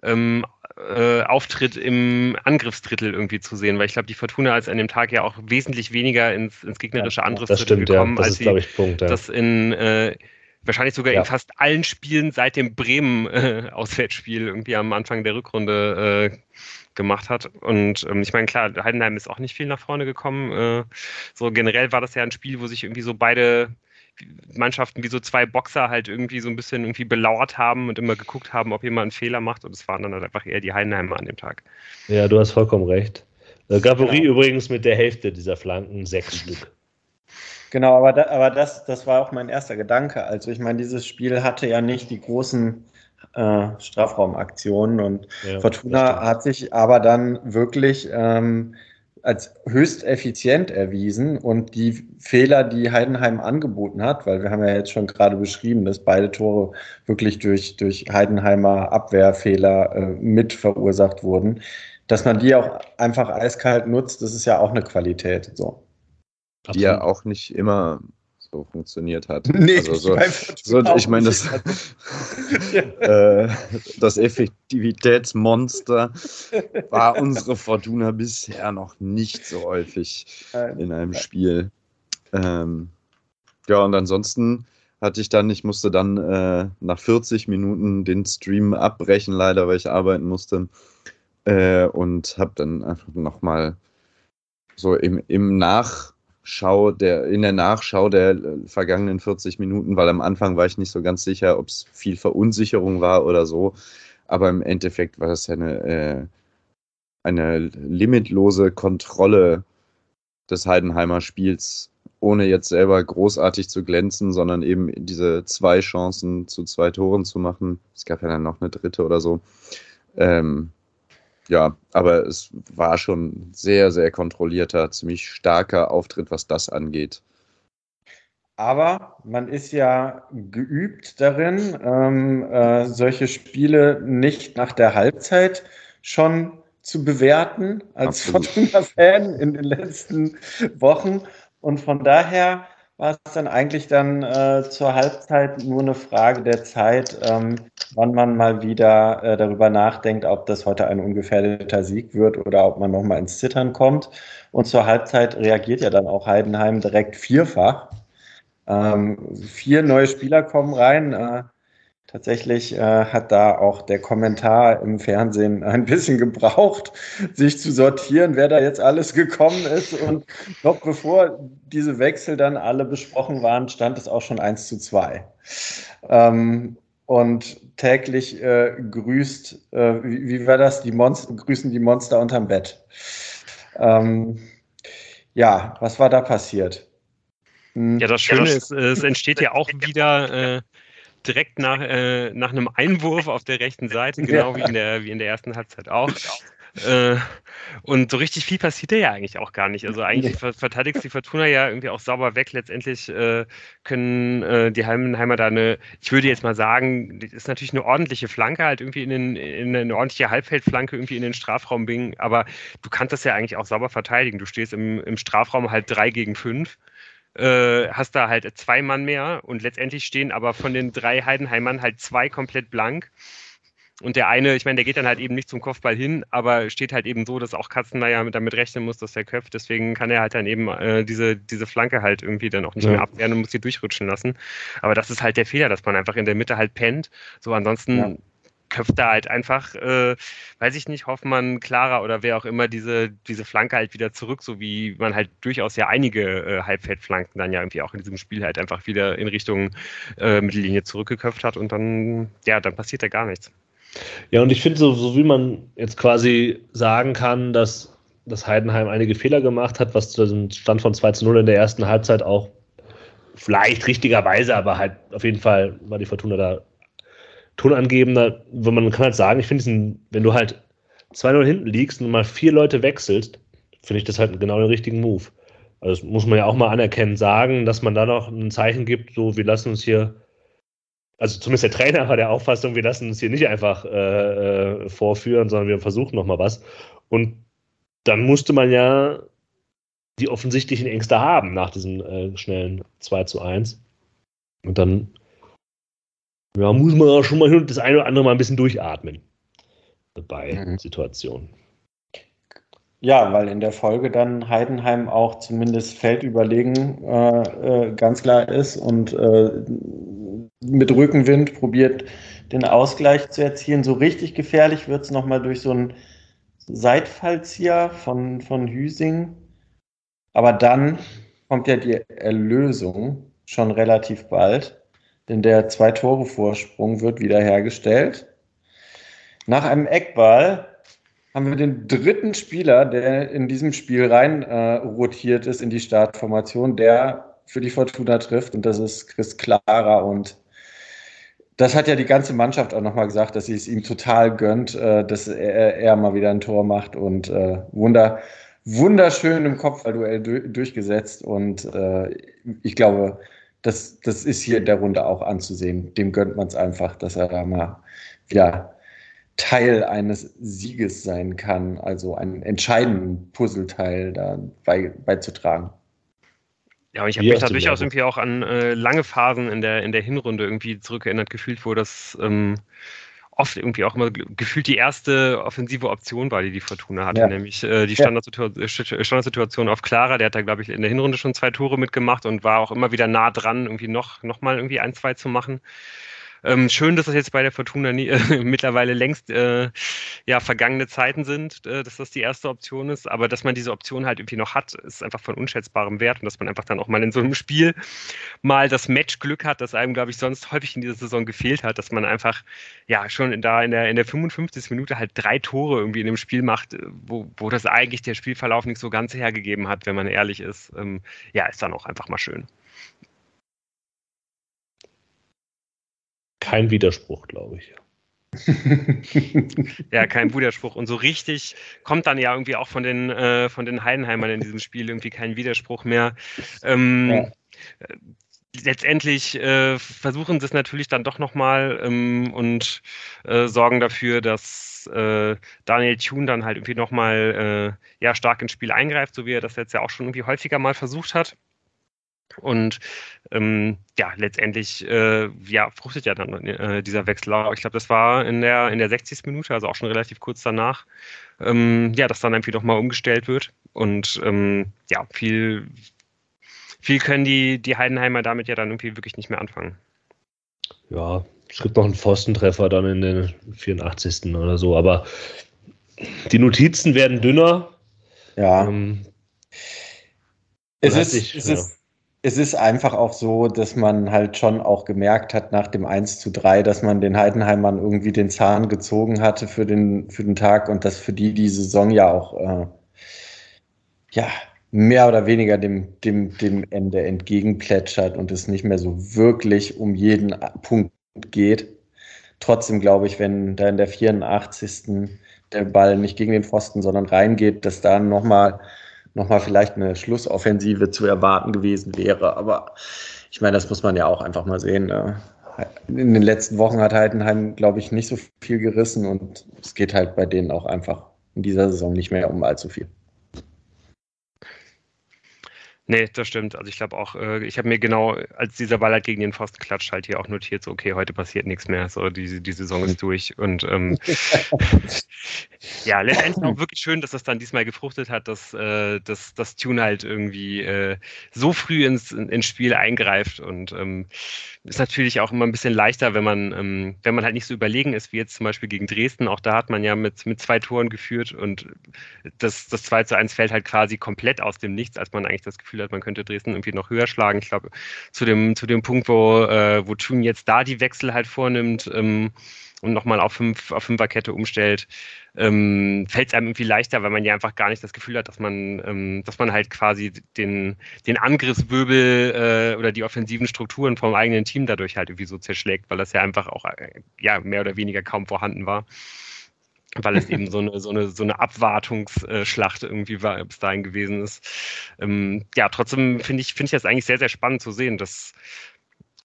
ähm, äh, Auftritt im Angriffsdrittel irgendwie zu sehen, weil ich glaube, die Fortuna ist an dem Tag ja auch wesentlich weniger ins, ins gegnerische ja, Angriffsdrittel stimmt, gekommen, ja. als sie ich, Punkt, ja. das in äh, wahrscheinlich sogar in fast allen Spielen seit dem Bremen-Auswärtsspiel äh, irgendwie am Anfang der Rückrunde äh, gemacht hat. Und ähm, ich meine, klar, Heidenheim ist auch nicht viel nach vorne gekommen. Äh, so generell war das ja ein Spiel, wo sich irgendwie so beide Mannschaften wie so zwei Boxer halt irgendwie so ein bisschen irgendwie belauert haben und immer geguckt haben, ob jemand einen Fehler macht. Und es waren dann halt einfach eher die Heidenheimer an dem Tag. Ja, du hast vollkommen recht. Äh, Gavori genau. übrigens mit der Hälfte dieser Flanken, sechs Stück. Genau, aber, da, aber das, das war auch mein erster Gedanke. Also ich meine, dieses Spiel hatte ja nicht die großen äh, Strafraumaktionen und ja, Fortuna hat sich aber dann wirklich ähm, als höchst effizient erwiesen und die Fehler, die Heidenheim angeboten hat, weil wir haben ja jetzt schon gerade beschrieben, dass beide Tore wirklich durch, durch Heidenheimer Abwehrfehler äh, mit verursacht wurden, dass man die auch einfach eiskalt nutzt, das ist ja auch eine Qualität. So. Die ja auch nicht immer so funktioniert hat. Nee, also so, so ich meine, das, äh, das Effektivitätsmonster war unsere Fortuna bisher noch nicht so häufig in einem Spiel. Ähm, ja, und ansonsten hatte ich dann, ich musste dann äh, nach 40 Minuten den Stream abbrechen, leider, weil ich arbeiten musste. Äh, und habe dann einfach nochmal so im, im Nachschau, der, in der Nachschau der äh, vergangenen 40 Minuten, weil am Anfang war ich nicht so ganz sicher, ob es viel Verunsicherung war oder so. Aber im Endeffekt war das ja eine, äh, eine limitlose Kontrolle des Heidenheimer Spiels ohne jetzt selber großartig zu glänzen, sondern eben diese zwei Chancen zu zwei Toren zu machen. Es gab ja dann noch eine dritte oder so. Ähm, ja, aber es war schon sehr, sehr kontrollierter, ziemlich starker Auftritt, was das angeht. Aber man ist ja geübt darin, ähm, äh, solche Spiele nicht nach der Halbzeit schon zu bewerten als Fortuna-Fan in den letzten Wochen, und von daher war es dann eigentlich dann äh, zur Halbzeit nur eine Frage der Zeit, ähm, wann man mal wieder äh, darüber nachdenkt, ob das heute ein ungefährdeter Sieg wird oder ob man nochmal ins Zittern kommt. Und zur Halbzeit reagiert ja dann auch Heidenheim direkt vierfach. Ähm, vier neue Spieler kommen rein. Äh, Tatsächlich äh, hat da auch der Kommentar im Fernsehen ein bisschen gebraucht, sich zu sortieren, wer da jetzt alles gekommen ist. Und noch bevor diese Wechsel dann alle besprochen waren, stand es auch schon 1 zu 2. Ähm, und täglich äh, grüßt, äh, wie, wie, war das? Die Monster, grüßen die Monster unterm Bett. Ähm, ja, was war da passiert? Hm. Ja, das Schöne ist, es entsteht ja auch wieder äh, direkt nach, äh, nach einem Einwurf auf der rechten Seite, genau ja. wie, in der, wie in der ersten Halbzeit auch. Äh, und so richtig viel passiert ja eigentlich auch gar nicht. Also eigentlich nee. verteidigt die Fortuna ja irgendwie auch sauber weg. Letztendlich äh, können äh, die Heimenheimer da eine, ich würde jetzt mal sagen, das ist natürlich eine ordentliche Flanke, halt irgendwie in, den, in eine ordentliche Halbfeldflanke irgendwie in den Strafraum bringen. Aber du kannst das ja eigentlich auch sauber verteidigen. Du stehst im, im Strafraum halt drei gegen fünf äh, hast da halt zwei Mann mehr und letztendlich stehen aber von den drei Heidenheimern halt zwei komplett blank. Und der eine, ich meine, der geht dann halt eben nicht zum Kopfball hin, aber steht halt eben so, dass auch Katzenmeier damit rechnen muss, dass er köpft. Deswegen kann er halt dann eben äh, diese, diese Flanke halt irgendwie dann auch nicht ja. mehr abwehren und muss sie durchrutschen lassen. Aber das ist halt der Fehler, dass man einfach in der Mitte halt pennt. So ansonsten ja köpft da halt einfach, äh, weiß ich nicht, Hoffmann, Clara oder wer auch immer diese, diese Flanke halt wieder zurück, so wie man halt durchaus ja einige äh, Halbfeldflanken dann ja irgendwie auch in diesem Spiel halt einfach wieder in Richtung äh, Mittellinie zurückgeköpft hat und dann, ja, dann passiert da gar nichts. Ja, und ich finde, so, so wie man jetzt quasi sagen kann, dass, dass Heidenheim einige Fehler gemacht hat, was zu diesem Stand von 2 zu 0 in der ersten Halbzeit auch vielleicht richtigerweise, aber halt auf jeden Fall war die Fortuna da tonangebender, wenn man kann halt sagen, ich finde wenn du halt 2-0 hinten liegst und mal vier Leute wechselst, finde ich das halt genau den richtigen Move. Also das muss man ja auch mal anerkennen, sagen, dass man da noch ein Zeichen gibt, so wir lassen uns hier, also zumindest der Trainer war der Auffassung, wir lassen uns hier nicht einfach äh, äh vorführen, sondern wir versuchen nochmal was. Und dann musste man ja die offensichtlichen Ängste haben nach diesem äh, schnellen 2 zu 1. Und dann ja, muss man auch schon mal das eine oder andere mal ein bisschen durchatmen bei mhm. Situationen. Ja, weil in der Folge dann Heidenheim auch zumindest feldüberlegen äh, äh, ganz klar ist und äh, mit Rückenwind probiert, den Ausgleich zu erzielen. So richtig gefährlich wird es nochmal durch so einen Seitfallzieher von, von Hüsing. Aber dann kommt ja die Erlösung schon relativ bald denn der Zwei-Tore-Vorsprung wird wiederhergestellt. Nach einem Eckball haben wir den dritten Spieler, der in diesem Spiel rein äh, rotiert ist in die Startformation, der für die Fortuna trifft. Und das ist Chris Clara. Und das hat ja die ganze Mannschaft auch nochmal gesagt, dass sie es ihm total gönnt, äh, dass er, er, mal wieder ein Tor macht. Und äh, wunder, wunderschön im Kopfballduell durchgesetzt. Und äh, ich glaube, das, das ist hier in der Runde auch anzusehen. Dem gönnt man es einfach, dass er da mal wieder Teil eines Sieges sein kann, also einen entscheidenden Puzzleteil da bei, beizutragen. Ja, und ich habe mich da durchaus irgendwie auch an äh, lange Phasen in der, in der Hinrunde irgendwie zurückerinnert gefühlt, wo das ähm, oft irgendwie auch immer gefühlt die erste offensive Option war, die die Fortuna hatte, ja. nämlich äh, die Standardsituation, Standardsituation auf Clara. Der hat da, glaube ich, in der Hinrunde schon zwei Tore mitgemacht und war auch immer wieder nah dran, irgendwie noch, noch mal irgendwie ein, zwei zu machen. Ähm, schön, dass das jetzt bei der Fortuna nie, äh, mittlerweile längst äh, ja, vergangene Zeiten sind, äh, dass das die erste Option ist. Aber dass man diese Option halt irgendwie noch hat, ist einfach von unschätzbarem Wert und dass man einfach dann auch mal in so einem Spiel mal das Matchglück hat, das einem, glaube ich, sonst häufig in dieser Saison gefehlt hat, dass man einfach ja schon in, da in der, in der 55. Minute halt drei Tore irgendwie in dem Spiel macht, äh, wo, wo das eigentlich der Spielverlauf nicht so ganz hergegeben hat, wenn man ehrlich ist. Ähm, ja, ist dann auch einfach mal schön. Kein Widerspruch, glaube ich. ja, kein Widerspruch. Und so richtig kommt dann ja irgendwie auch von den, äh, von den Heidenheimern in diesem Spiel irgendwie kein Widerspruch mehr. Ähm, ja. Äh, letztendlich äh, versuchen sie es natürlich dann doch nochmal ähm, und äh, sorgen dafür, dass äh, Daniel Thune dann halt irgendwie nochmal äh, ja, stark ins Spiel eingreift, so wie er das jetzt ja auch schon irgendwie häufiger mal versucht hat. Und ähm, ja, letztendlich äh, ja, fruchtet ja dann äh, dieser Wechsel. Ich glaube, das war in der, in der 60. Minute, also auch schon relativ kurz danach, ähm, ja, dass dann irgendwie nochmal umgestellt wird. Und ähm, ja, viel, viel können die, die Heidenheimer damit ja dann irgendwie wirklich nicht mehr anfangen. Ja, es gibt noch einen Pfostentreffer dann in den 84. oder so, aber die Notizen werden dünner. Ja. Ähm, es ist, sich, es ja. ist es ist einfach auch so, dass man halt schon auch gemerkt hat nach dem 1 zu 3, dass man den Heidenheimern irgendwie den Zahn gezogen hatte für den, für den Tag und dass für die die Saison ja auch äh, ja, mehr oder weniger dem, dem, dem Ende entgegenplätschert und es nicht mehr so wirklich um jeden Punkt geht. Trotzdem glaube ich, wenn da in der 84. der Ball nicht gegen den Pfosten, sondern reingeht, dass da nochmal nochmal vielleicht eine Schlussoffensive zu erwarten gewesen wäre. Aber ich meine, das muss man ja auch einfach mal sehen. Ne? In den letzten Wochen hat Heidenheim, glaube ich, nicht so viel gerissen und es geht halt bei denen auch einfach in dieser Saison nicht mehr um allzu viel. Nee, das stimmt. Also ich glaube auch, äh, ich habe mir genau, als dieser Ball halt gegen den Pfosten klatscht, halt hier auch notiert, so okay, heute passiert nichts mehr, so die, die Saison ist durch. Und ähm, ja, letztendlich auch wirklich schön, dass das dann diesmal gefruchtet hat, dass, äh, dass das Tune halt irgendwie äh, so früh ins, ins Spiel eingreift und ähm, ist natürlich auch immer ein bisschen leichter, wenn man, ähm, wenn man halt nicht so überlegen ist, wie jetzt zum Beispiel gegen Dresden. Auch da hat man ja mit, mit zwei Toren geführt und das, das 2 zu 1 fällt halt quasi komplett aus dem Nichts, als man eigentlich das Gefühl hat, man könnte Dresden irgendwie noch höher schlagen. Ich glaube, zu dem, zu dem Punkt, wo, äh, wo Thun jetzt da die Wechsel halt vornimmt, ähm, und nochmal auf, fünf, auf Fünferkette umstellt, ähm, fällt es einem irgendwie leichter, weil man ja einfach gar nicht das Gefühl hat, dass man, ähm, dass man halt quasi den, den Angriffswirbel äh, oder die offensiven Strukturen vom eigenen Team dadurch halt irgendwie so zerschlägt, weil das ja einfach auch äh, ja, mehr oder weniger kaum vorhanden war weil es eben so eine, so eine, so eine Abwartungsschlacht irgendwie war, bis dahin gewesen ist. Ähm, ja, trotzdem finde ich, finde ich das eigentlich sehr, sehr spannend zu sehen, dass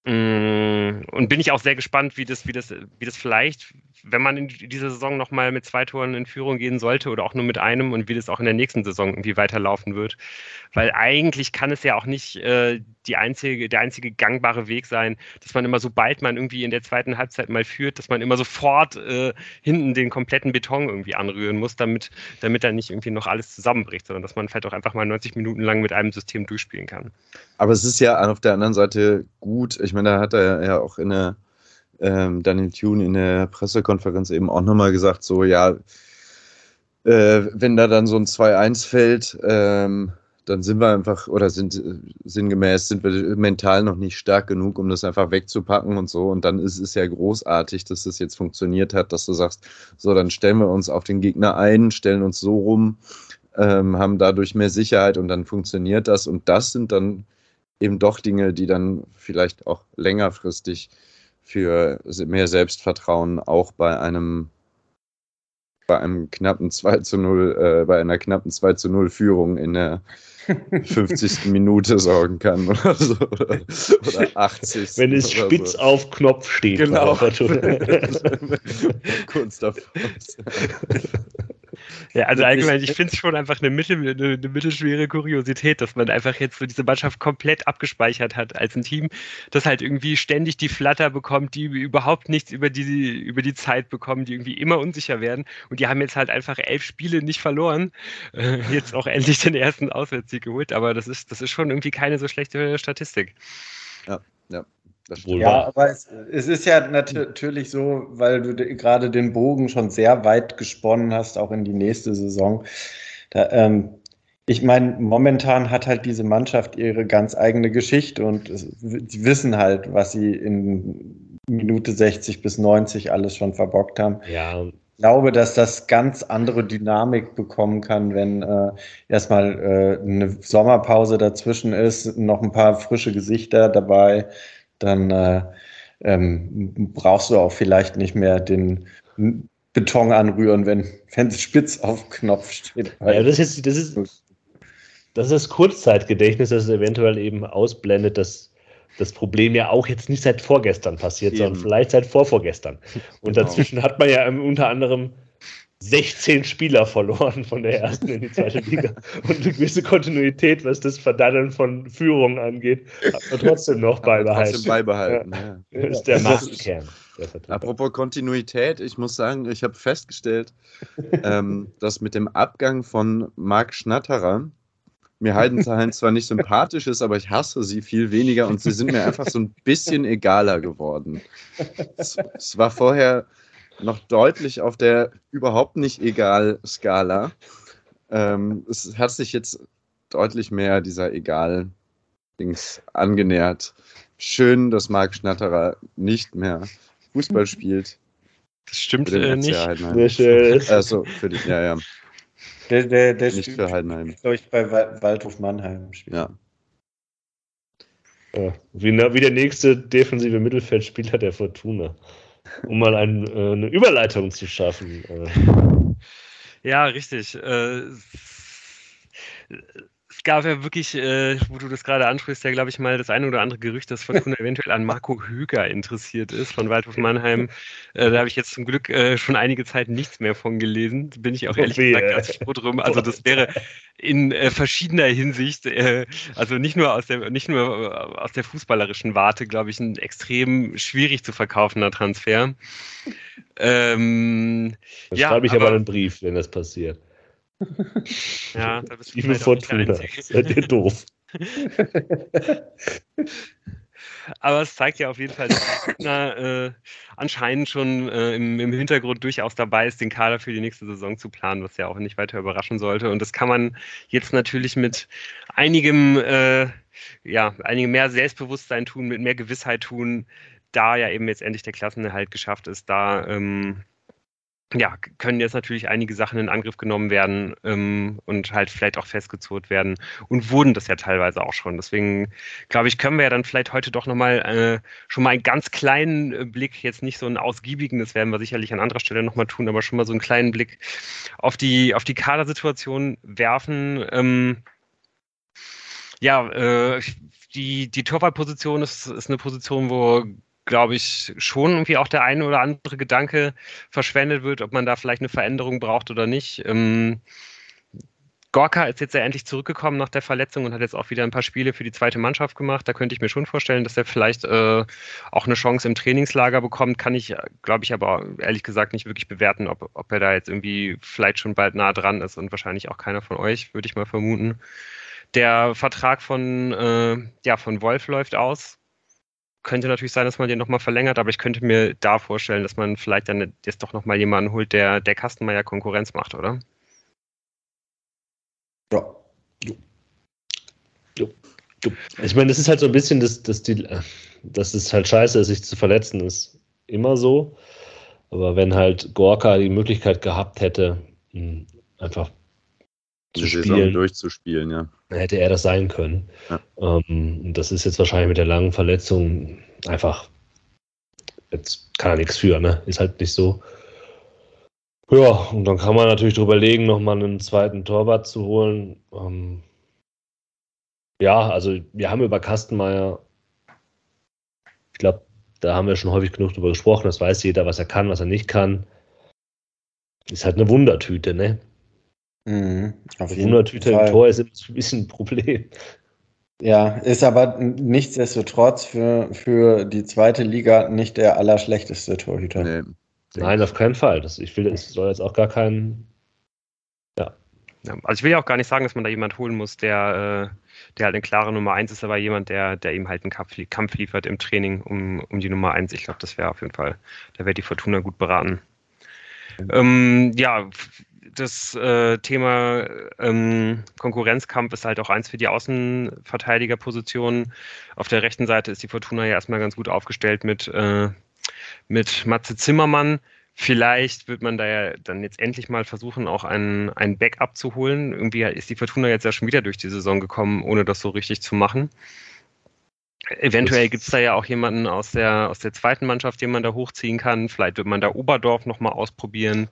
und bin ich auch sehr gespannt, wie das, wie das, wie das vielleicht, wenn man in dieser Saison nochmal mit zwei Toren in Führung gehen sollte oder auch nur mit einem und wie das auch in der nächsten Saison irgendwie weiterlaufen wird. Weil eigentlich kann es ja auch nicht äh, die einzige, der einzige gangbare Weg sein, dass man immer, sobald man irgendwie in der zweiten Halbzeit mal führt, dass man immer sofort äh, hinten den kompletten Beton irgendwie anrühren muss, damit, damit dann nicht irgendwie noch alles zusammenbricht, sondern dass man vielleicht auch einfach mal 90 Minuten lang mit einem System durchspielen kann. Aber es ist ja auf der anderen Seite gut. Ich meine, da hat er ja auch in der ähm, Daniel Thune in der Pressekonferenz eben auch nochmal gesagt, so ja, äh, wenn da dann so ein 2-1 fällt, ähm, dann sind wir einfach oder sind sinngemäß sind wir mental noch nicht stark genug, um das einfach wegzupacken und so. Und dann ist es ja großartig, dass das jetzt funktioniert hat, dass du sagst, so dann stellen wir uns auf den Gegner ein, stellen uns so rum, ähm, haben dadurch mehr Sicherheit und dann funktioniert das. Und das sind dann eben doch Dinge, die dann vielleicht auch längerfristig für mehr Selbstvertrauen auch bei einem bei einem knappen 2 zu 0, äh, bei einer knappen 2 zu 0 Führung in der 50. Minute sorgen kann oder so. Oder, oder 80. Wenn es spitz so. auf Knopf steht. Genau. Kurz davor. Ja, also allgemein, ich finde es schon einfach eine, mittel, eine, eine, mittelschwere Kuriosität, dass man einfach jetzt so diese Mannschaft komplett abgespeichert hat als ein Team, das halt irgendwie ständig die Flatter bekommt, die überhaupt nichts über die, über die Zeit bekommen, die irgendwie immer unsicher werden. Und die haben jetzt halt einfach elf Spiele nicht verloren. Äh, jetzt auch endlich den ersten Auswärtssieg geholt, aber das ist, das ist schon irgendwie keine so schlechte Statistik. Ja, ja. Ja, aber es, es, ist ja natürlich so, weil du gerade den Bogen schon sehr weit gesponnen hast, auch in die nächste Saison. Da, ähm, ich meine, momentan hat halt diese Mannschaft ihre ganz eigene Geschichte und sie wissen halt, was sie in Minute 60 bis 90 alles schon verbockt haben. Ja, glaube, dass das ganz andere Dynamik bekommen kann, wenn äh, erstmal äh, eine Sommerpause dazwischen ist, noch ein paar frische Gesichter dabei, dann äh, ähm, brauchst du auch vielleicht nicht mehr den Beton anrühren, wenn es spitz auf Knopf steht. Ja, das ist, das ist, das ist das Kurzzeitgedächtnis, das eventuell eben ausblendet, dass das Problem ja auch jetzt nicht seit vorgestern passiert, Eben. sondern vielleicht seit vorvorgestern. Und genau. dazwischen hat man ja unter anderem 16 Spieler verloren von der ersten in die zweite Liga. Und eine gewisse Kontinuität, was das Verdammen von Führung angeht, hat man trotzdem noch beibehalten. Trotzdem beibehalten, ja. ja. Ist der Massenkern. Apropos Kontinuität, ich muss sagen, ich habe festgestellt, ähm, dass mit dem Abgang von Marc Schnatterer mir Heidenheim zwar nicht sympathisch ist, aber ich hasse sie viel weniger und sie sind mir einfach so ein bisschen egaler geworden. Es, es war vorher noch deutlich auf der überhaupt nicht egal Skala. Ähm, es hat sich jetzt deutlich mehr dieser egal Dings angenähert. Schön, dass Marc Schnatterer nicht mehr Fußball spielt. Das stimmt äh, nicht. Sehr schön. Also für die, ja, ja. Der, der, der Nicht für Heidenheim. glaube ich, bei Waldhof Mannheim spielt. Ja. ja. Wie, wie der nächste defensive Mittelfeldspieler der Fortuna. Um mal ein, äh, eine Überleitung zu schaffen. Äh. Ja, richtig. Äh, gab ja wirklich, äh, wo du das gerade ansprichst, ja, glaube ich, mal das eine oder andere Gerücht, dass Fortuna eventuell an Marco Hüger interessiert ist von Waldhof Mannheim. Äh, da habe ich jetzt zum Glück äh, schon einige Zeit nichts mehr von gelesen. Bin ich auch ehrlich okay, gesagt ganz froh drum. Also das wäre in äh, verschiedener Hinsicht, äh, also nicht nur aus der, nicht nur äh, aus der fußballerischen Warte, glaube ich, ein extrem schwierig zu verkaufender Transfer. Ähm, ja, schreibe ich aber, aber einen Brief, wenn das passiert. Ja, da bist du Liebe Fortuna, seid ihr doof. Aber es zeigt ja auf jeden Fall, dass Fortuna äh, anscheinend schon äh, im, im, Hintergrund durchaus dabei ist, den Kader für die nächste Saison zu planen, was ja auch nicht weiter überraschen sollte. Und das kann man jetzt natürlich mit einigem, äh, ja, einigem mehr Selbstbewusstsein tun, mit mehr Gewissheit tun, da ja eben jetzt endlich der Klassenerhalt geschafft ist, da ähm, ja, können jetzt natürlich einige Sachen in Angriff genommen werden ähm, und halt vielleicht auch festgezurrt werden und wurden das ja teilweise auch schon. Deswegen glaube ich, können wir ja dann vielleicht heute doch nochmal äh, schon mal einen ganz kleinen äh, Blick, jetzt nicht so einen ausgiebigen, das werden wir sicherlich an anderer Stelle nochmal tun, aber schon mal so einen kleinen Blick auf die, auf die Kadersituation werfen. Ähm, ja, äh, die, die Torwartposition ist, ist eine Position, wo glaube ich, schon irgendwie auch der eine oder andere Gedanke verschwendet wird, ob man da vielleicht eine Veränderung braucht oder nicht. Ähm, Gorka ist jetzt ja endlich zurückgekommen nach der Verletzung und hat jetzt auch wieder ein paar Spiele für die zweite Mannschaft gemacht. Da könnte ich mir schon vorstellen, dass er vielleicht äh, auch eine Chance im Trainingslager bekommt. Kann ich, glaube ich, aber ehrlich gesagt nicht wirklich bewerten, ob, ob er da jetzt irgendwie vielleicht schon bald nah dran ist und wahrscheinlich auch keiner von euch, würde ich mal vermuten. Der Vertrag von, äh, ja, von Wolf läuft aus könnte natürlich sein, dass man den nochmal verlängert, aber ich könnte mir da vorstellen, dass man vielleicht dann jetzt doch nochmal jemanden holt, der der Kastenmeier Konkurrenz macht, oder? Ja. Ich meine, das ist halt so ein bisschen, das, das, die, das ist halt scheiße, sich zu verletzen, ist immer so. Aber wenn halt Gorka die Möglichkeit gehabt hätte, einfach zu spielen, durchzuspielen, ja hätte er das sein können. Ja. Ähm, das ist jetzt wahrscheinlich mit der langen Verletzung einfach, jetzt kann er nichts für, ne? Ist halt nicht so. Ja, und dann kann man natürlich drüber legen, nochmal einen zweiten Torwart zu holen. Ähm, ja, also wir haben über Kastenmeier, ich glaube, da haben wir schon häufig genug drüber gesprochen, das weiß jeder, was er kann, was er nicht kann. Ist halt eine Wundertüte, ne? Mhm, auf jeden Wundertüte Fall. im Tor ist immer ein bisschen ein Problem. Ja, ist aber nichtsdestotrotz für, für die zweite Liga nicht der allerschlechteste Torhüter. Nee. Nein, auf keinen Fall. Das, ich will, es soll jetzt auch gar kein. Ja. ja. Also ich will ja auch gar nicht sagen, dass man da jemand holen muss, der, äh, der halt eine klare Nummer 1 ist, aber jemand, der, der ihm halt einen Kampf, Kampf liefert im Training um, um die Nummer 1. Ich glaube, das wäre auf jeden Fall, da wäre die Fortuna gut beraten. Mhm. Ähm, ja, das äh, Thema ähm, Konkurrenzkampf ist halt auch eins für die Außenverteidigerpositionen. Auf der rechten Seite ist die Fortuna ja erstmal ganz gut aufgestellt mit, äh, mit Matze Zimmermann. Vielleicht wird man da ja dann jetzt endlich mal versuchen, auch ein, ein Backup zu holen. Irgendwie ist die Fortuna jetzt ja schon wieder durch die Saison gekommen, ohne das so richtig zu machen. Eventuell gibt es da ja auch jemanden aus der, aus der zweiten Mannschaft, den man da hochziehen kann. Vielleicht wird man da Oberdorf nochmal ausprobieren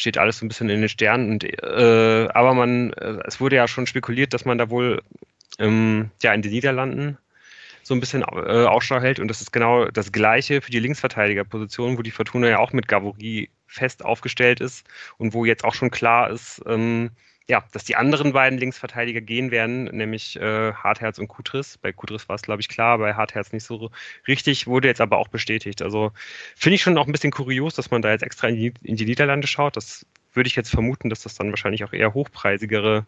steht alles so ein bisschen in den Sternen. Und, äh, aber man, äh, es wurde ja schon spekuliert, dass man da wohl ähm, ja in den Niederlanden so ein bisschen äh, Ausschau hält. Und das ist genau das Gleiche für die Linksverteidigerposition, wo die Fortuna ja auch mit Gavori fest aufgestellt ist und wo jetzt auch schon klar ist, ähm, ja, dass die anderen beiden Linksverteidiger gehen werden, nämlich äh, Hartherz und Kutris. Bei Kutris war es, glaube ich, klar, bei Hartherz nicht so richtig, wurde jetzt aber auch bestätigt. Also finde ich schon auch ein bisschen kurios, dass man da jetzt extra in die, in die Niederlande schaut. Das würde ich jetzt vermuten, dass das dann wahrscheinlich auch eher hochpreisigere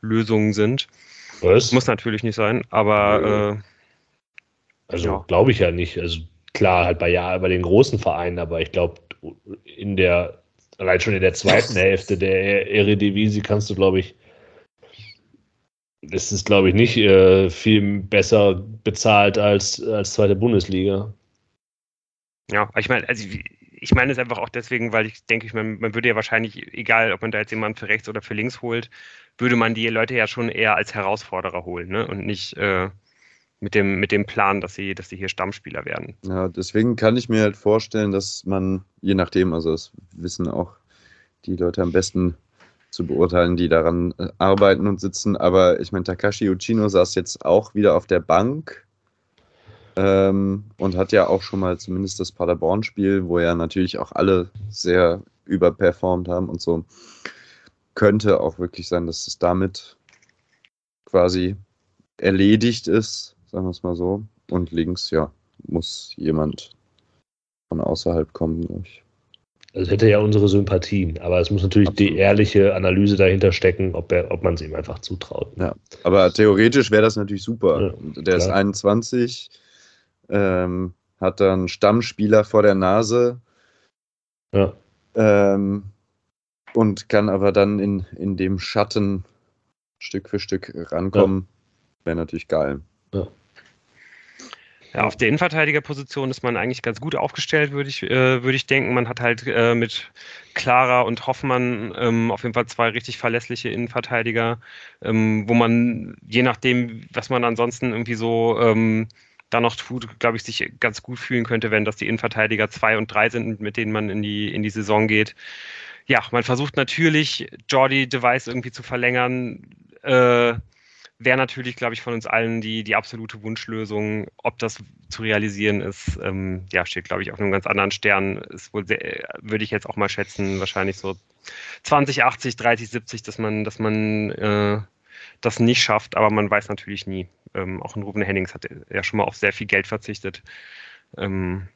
Lösungen sind. Was? Muss natürlich nicht sein, aber. Äh, also ja. glaube ich ja nicht. Also klar, halt bei ja, bei den großen Vereinen, aber ich glaube, in der allein schon in der zweiten Hälfte der Eredivisie kannst du, glaube ich, das ist, glaube ich, nicht äh, viel besser bezahlt als, als zweite Bundesliga. Ja, ich meine, also ich meine es einfach auch deswegen, weil ich denke, ich meine, man würde ja wahrscheinlich, egal ob man da jetzt jemanden für rechts oder für links holt, würde man die Leute ja schon eher als Herausforderer holen, ne? Und nicht äh, mit dem, mit dem Plan, dass sie, dass sie hier Stammspieler werden. Ja, deswegen kann ich mir halt vorstellen, dass man, je nachdem, also das wissen auch die Leute am besten zu beurteilen, die daran äh, arbeiten und sitzen, aber ich meine, Takashi Uchino saß jetzt auch wieder auf der Bank ähm, und hat ja auch schon mal zumindest das Paderborn-Spiel, wo ja natürlich auch alle sehr überperformt haben und so, könnte auch wirklich sein, dass es damit quasi erledigt ist sagen wir es mal so. Und links, ja, muss jemand von außerhalb kommen, glaube ich. Also hätte ja unsere Sympathien, aber es muss natürlich Absolut. die ehrliche Analyse dahinter stecken, ob, ob man es ihm einfach zutraut. Ja, aber theoretisch wäre das natürlich super. Ja, der ist 21, ähm, hat dann Stammspieler vor der Nase. Ja. Ähm, und kann aber dann in, in dem Schatten Stück für Stück rankommen. Ja. Wäre natürlich geil. Ja. Ja, auf der Innenverteidigerposition ist man eigentlich ganz gut aufgestellt, würde ich, äh, würde ich denken. Man hat halt äh, mit Clara und Hoffmann ähm, auf jeden Fall zwei richtig verlässliche Innenverteidiger, ähm, wo man, je nachdem, was man ansonsten irgendwie so ähm, da noch tut, glaube ich, sich ganz gut fühlen könnte, wenn das die Innenverteidiger zwei und drei sind, mit denen man in die, in die Saison geht. Ja, man versucht natürlich, Jordi Device irgendwie zu verlängern. Äh, wäre natürlich, glaube ich, von uns allen die, die absolute Wunschlösung. Ob das zu realisieren ist, ähm, ja, steht, glaube ich, auf einem ganz anderen Stern. Ist wohl, sehr, würde ich jetzt auch mal schätzen, wahrscheinlich so 20, 80, 30, 70, dass man, dass man äh, das nicht schafft, aber man weiß natürlich nie. Ähm, auch ein Ruben Hennings hat ja schon mal auf sehr viel Geld verzichtet. Ähm,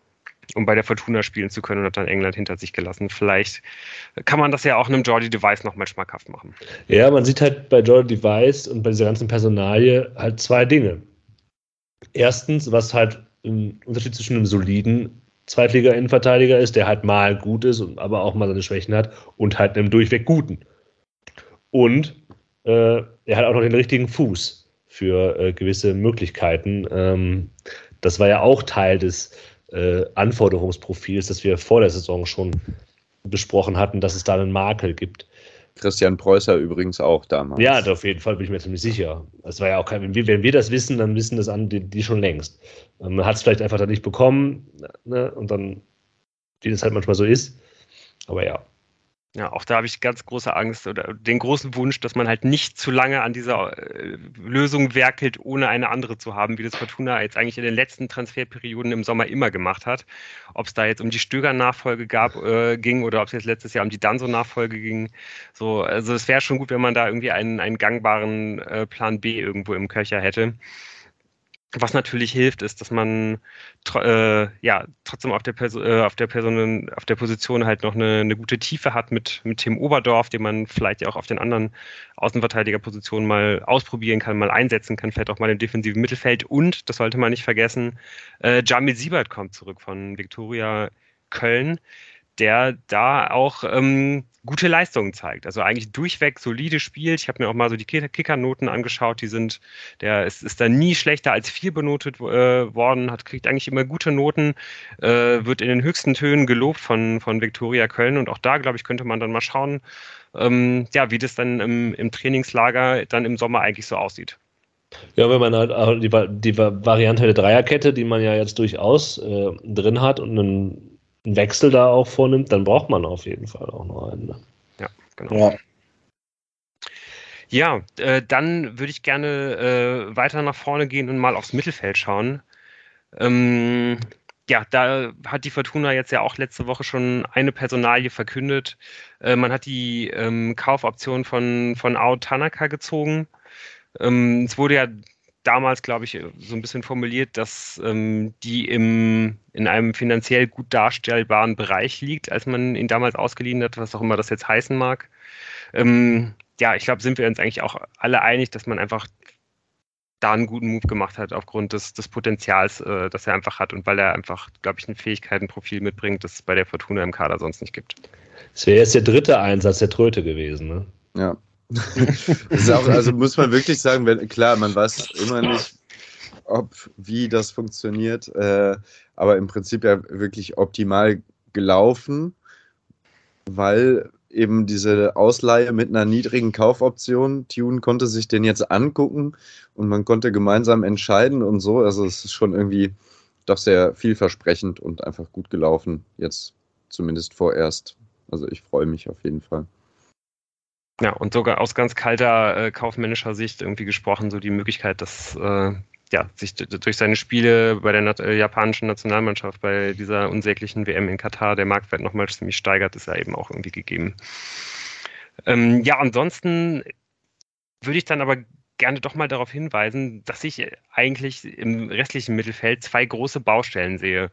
um bei der Fortuna spielen zu können und hat dann England hinter sich gelassen. Vielleicht kann man das ja auch einem Jordi Device nochmal schmackhaft machen. Ja, man sieht halt bei Jordi Device und bei dieser ganzen Personalie halt zwei Dinge. Erstens, was halt im Unterschied zwischen einem soliden Zweitliga-Innenverteidiger ist, der halt mal gut ist, aber auch mal seine Schwächen hat, und halt einem durchweg guten. Und äh, er hat auch noch den richtigen Fuß für äh, gewisse Möglichkeiten. Ähm, das war ja auch Teil des äh, Anforderungsprofils, das wir vor der Saison schon besprochen hatten, dass es da einen Makel gibt. Christian Preußer übrigens auch damals. Ja, auf jeden Fall bin ich mir ziemlich sicher. Es war ja auch kein, wenn wir, das wissen, dann wissen das an die, die schon längst. Ähm, man hat es vielleicht einfach dann nicht bekommen, ne? und dann, wie das halt manchmal so ist. Aber ja. Ja, auch da habe ich ganz große Angst oder den großen Wunsch, dass man halt nicht zu lange an dieser äh, Lösung werkelt, ohne eine andere zu haben, wie das Fortuna jetzt eigentlich in den letzten Transferperioden im Sommer immer gemacht hat. Ob es da jetzt um die Stöger-Nachfolge äh, ging oder ob es jetzt letztes Jahr um die Danso-Nachfolge ging. So, also es wäre schon gut, wenn man da irgendwie einen, einen gangbaren äh, Plan B irgendwo im Köcher hätte. Was natürlich hilft, ist, dass man äh, ja trotzdem auf der, äh, auf der Person, auf der Position halt noch eine, eine, gute Tiefe hat mit, mit Tim Oberdorf, den man vielleicht ja auch auf den anderen Außenverteidigerpositionen mal ausprobieren kann, mal einsetzen kann, vielleicht auch mal im defensiven Mittelfeld. Und, das sollte man nicht vergessen, äh, Jamil Siebert kommt zurück von Viktoria Köln der da auch ähm, gute Leistungen zeigt. Also eigentlich durchweg solide spielt. Ich habe mir auch mal so die Kickernoten angeschaut. Die sind, der ist, ist da nie schlechter als vier benotet äh, worden, hat kriegt eigentlich immer gute Noten, äh, wird in den höchsten Tönen gelobt von von Viktoria Köln und auch da glaube ich könnte man dann mal schauen, ähm, ja wie das dann im, im Trainingslager dann im Sommer eigentlich so aussieht. Ja, wenn man halt die, die Variante der Dreierkette, die man ja jetzt durchaus äh, drin hat und einen einen Wechsel da auch vornimmt, dann braucht man auf jeden Fall auch noch einen. Ne? Ja, genau. Ja. Ja, äh, dann würde ich gerne äh, weiter nach vorne gehen und mal aufs Mittelfeld schauen. Ähm, ja, da hat die Fortuna jetzt ja auch letzte Woche schon eine Personalie verkündet. Äh, man hat die ähm, Kaufoption von, von Ao Tanaka gezogen. Ähm, es wurde ja damals, glaube ich, so ein bisschen formuliert, dass ähm, die im, in einem finanziell gut darstellbaren Bereich liegt, als man ihn damals ausgeliehen hat, was auch immer das jetzt heißen mag. Ähm, ja, ich glaube, sind wir uns eigentlich auch alle einig, dass man einfach da einen guten Move gemacht hat aufgrund des, des Potenzials, äh, das er einfach hat und weil er einfach, glaube ich, ein Fähigkeitenprofil mitbringt, das es bei der Fortuna im Kader sonst nicht gibt. Es wäre jetzt der dritte Einsatz der Tröte gewesen, ne? Ja, auch, also muss man wirklich sagen, wenn, klar, man weiß immer nicht, ob, wie das funktioniert, äh, aber im Prinzip ja wirklich optimal gelaufen, weil eben diese Ausleihe mit einer niedrigen Kaufoption, Tune konnte sich den jetzt angucken und man konnte gemeinsam entscheiden und so. Also es ist schon irgendwie doch sehr vielversprechend und einfach gut gelaufen, jetzt zumindest vorerst. Also ich freue mich auf jeden Fall. Ja, und sogar aus ganz kalter äh, kaufmännischer Sicht irgendwie gesprochen, so die Möglichkeit, dass äh, ja, sich durch seine Spiele bei der äh, japanischen Nationalmannschaft, bei dieser unsäglichen WM in Katar, der Marktwert nochmal ziemlich steigert, ist ja eben auch irgendwie gegeben. Ähm, ja, ansonsten würde ich dann aber gerne doch mal darauf hinweisen, dass ich eigentlich im restlichen Mittelfeld zwei große Baustellen sehe.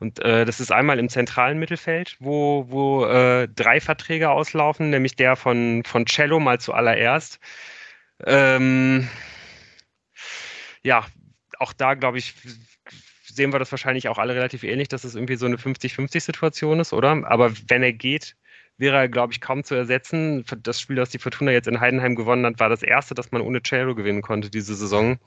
Und äh, das ist einmal im zentralen Mittelfeld, wo, wo äh, drei Verträge auslaufen, nämlich der von, von Cello mal zuallererst. Ähm, ja, auch da glaube ich, sehen wir das wahrscheinlich auch alle relativ ähnlich, dass es irgendwie so eine 50-50-Situation ist, oder? Aber wenn er geht, wäre er, glaube ich, kaum zu ersetzen. Das Spiel, das die Fortuna jetzt in Heidenheim gewonnen hat, war das erste, das man ohne Cello gewinnen konnte diese Saison.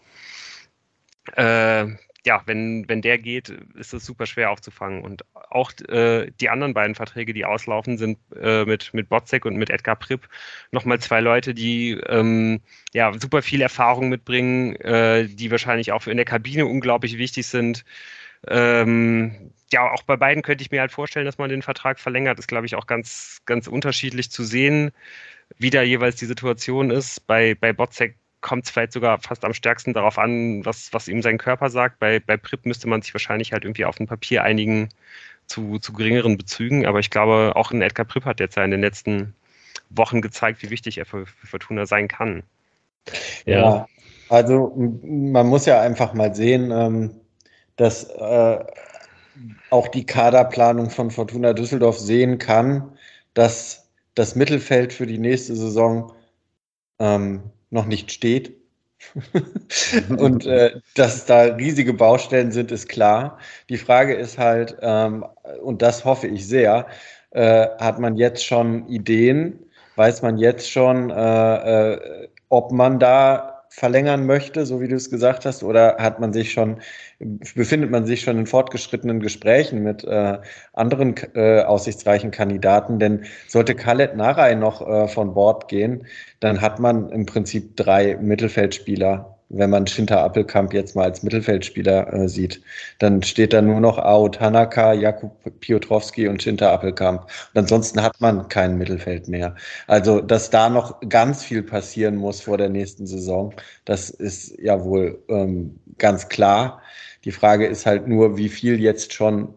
Äh, ja, wenn, wenn der geht, ist es super schwer aufzufangen. Und auch äh, die anderen beiden Verträge, die auslaufen, sind äh, mit, mit Botzek und mit Edgar Pripp nochmal zwei Leute, die ähm, ja, super viel Erfahrung mitbringen, äh, die wahrscheinlich auch in der Kabine unglaublich wichtig sind. Ähm, ja, auch bei beiden könnte ich mir halt vorstellen, dass man den Vertrag verlängert. Ist, glaube ich, auch ganz, ganz unterschiedlich zu sehen, wie da jeweils die Situation ist. Bei, bei Botzek kommt es vielleicht sogar fast am stärksten darauf an, was, was ihm sein Körper sagt. Bei, bei Prip müsste man sich wahrscheinlich halt irgendwie auf dem Papier einigen zu, zu geringeren Bezügen. Aber ich glaube, auch ein Edgar Prip hat jetzt ja in den letzten Wochen gezeigt, wie wichtig er für, für Fortuna sein kann. Ja. ja. also man muss ja einfach mal sehen, ähm, dass äh, auch die Kaderplanung von Fortuna Düsseldorf sehen kann, dass das Mittelfeld für die nächste Saison ähm, noch nicht steht. und äh, dass da riesige Baustellen sind, ist klar. Die Frage ist halt, ähm, und das hoffe ich sehr, äh, hat man jetzt schon Ideen? Weiß man jetzt schon, äh, äh ob man da verlängern möchte, so wie du es gesagt hast, oder hat man sich schon, befindet man sich schon in fortgeschrittenen Gesprächen mit äh, anderen äh, aussichtsreichen Kandidaten? Denn sollte Khaled Naray noch äh, von Bord gehen, dann hat man im Prinzip drei Mittelfeldspieler wenn man Shinta Appelkamp jetzt mal als Mittelfeldspieler äh, sieht. Dann steht da nur noch Ao Tanaka, Jakub Piotrowski und Shinta Appelkamp. Und ansonsten hat man kein Mittelfeld mehr. Also, dass da noch ganz viel passieren muss vor der nächsten Saison, das ist ja wohl ähm, ganz klar. Die Frage ist halt nur, wie viel jetzt schon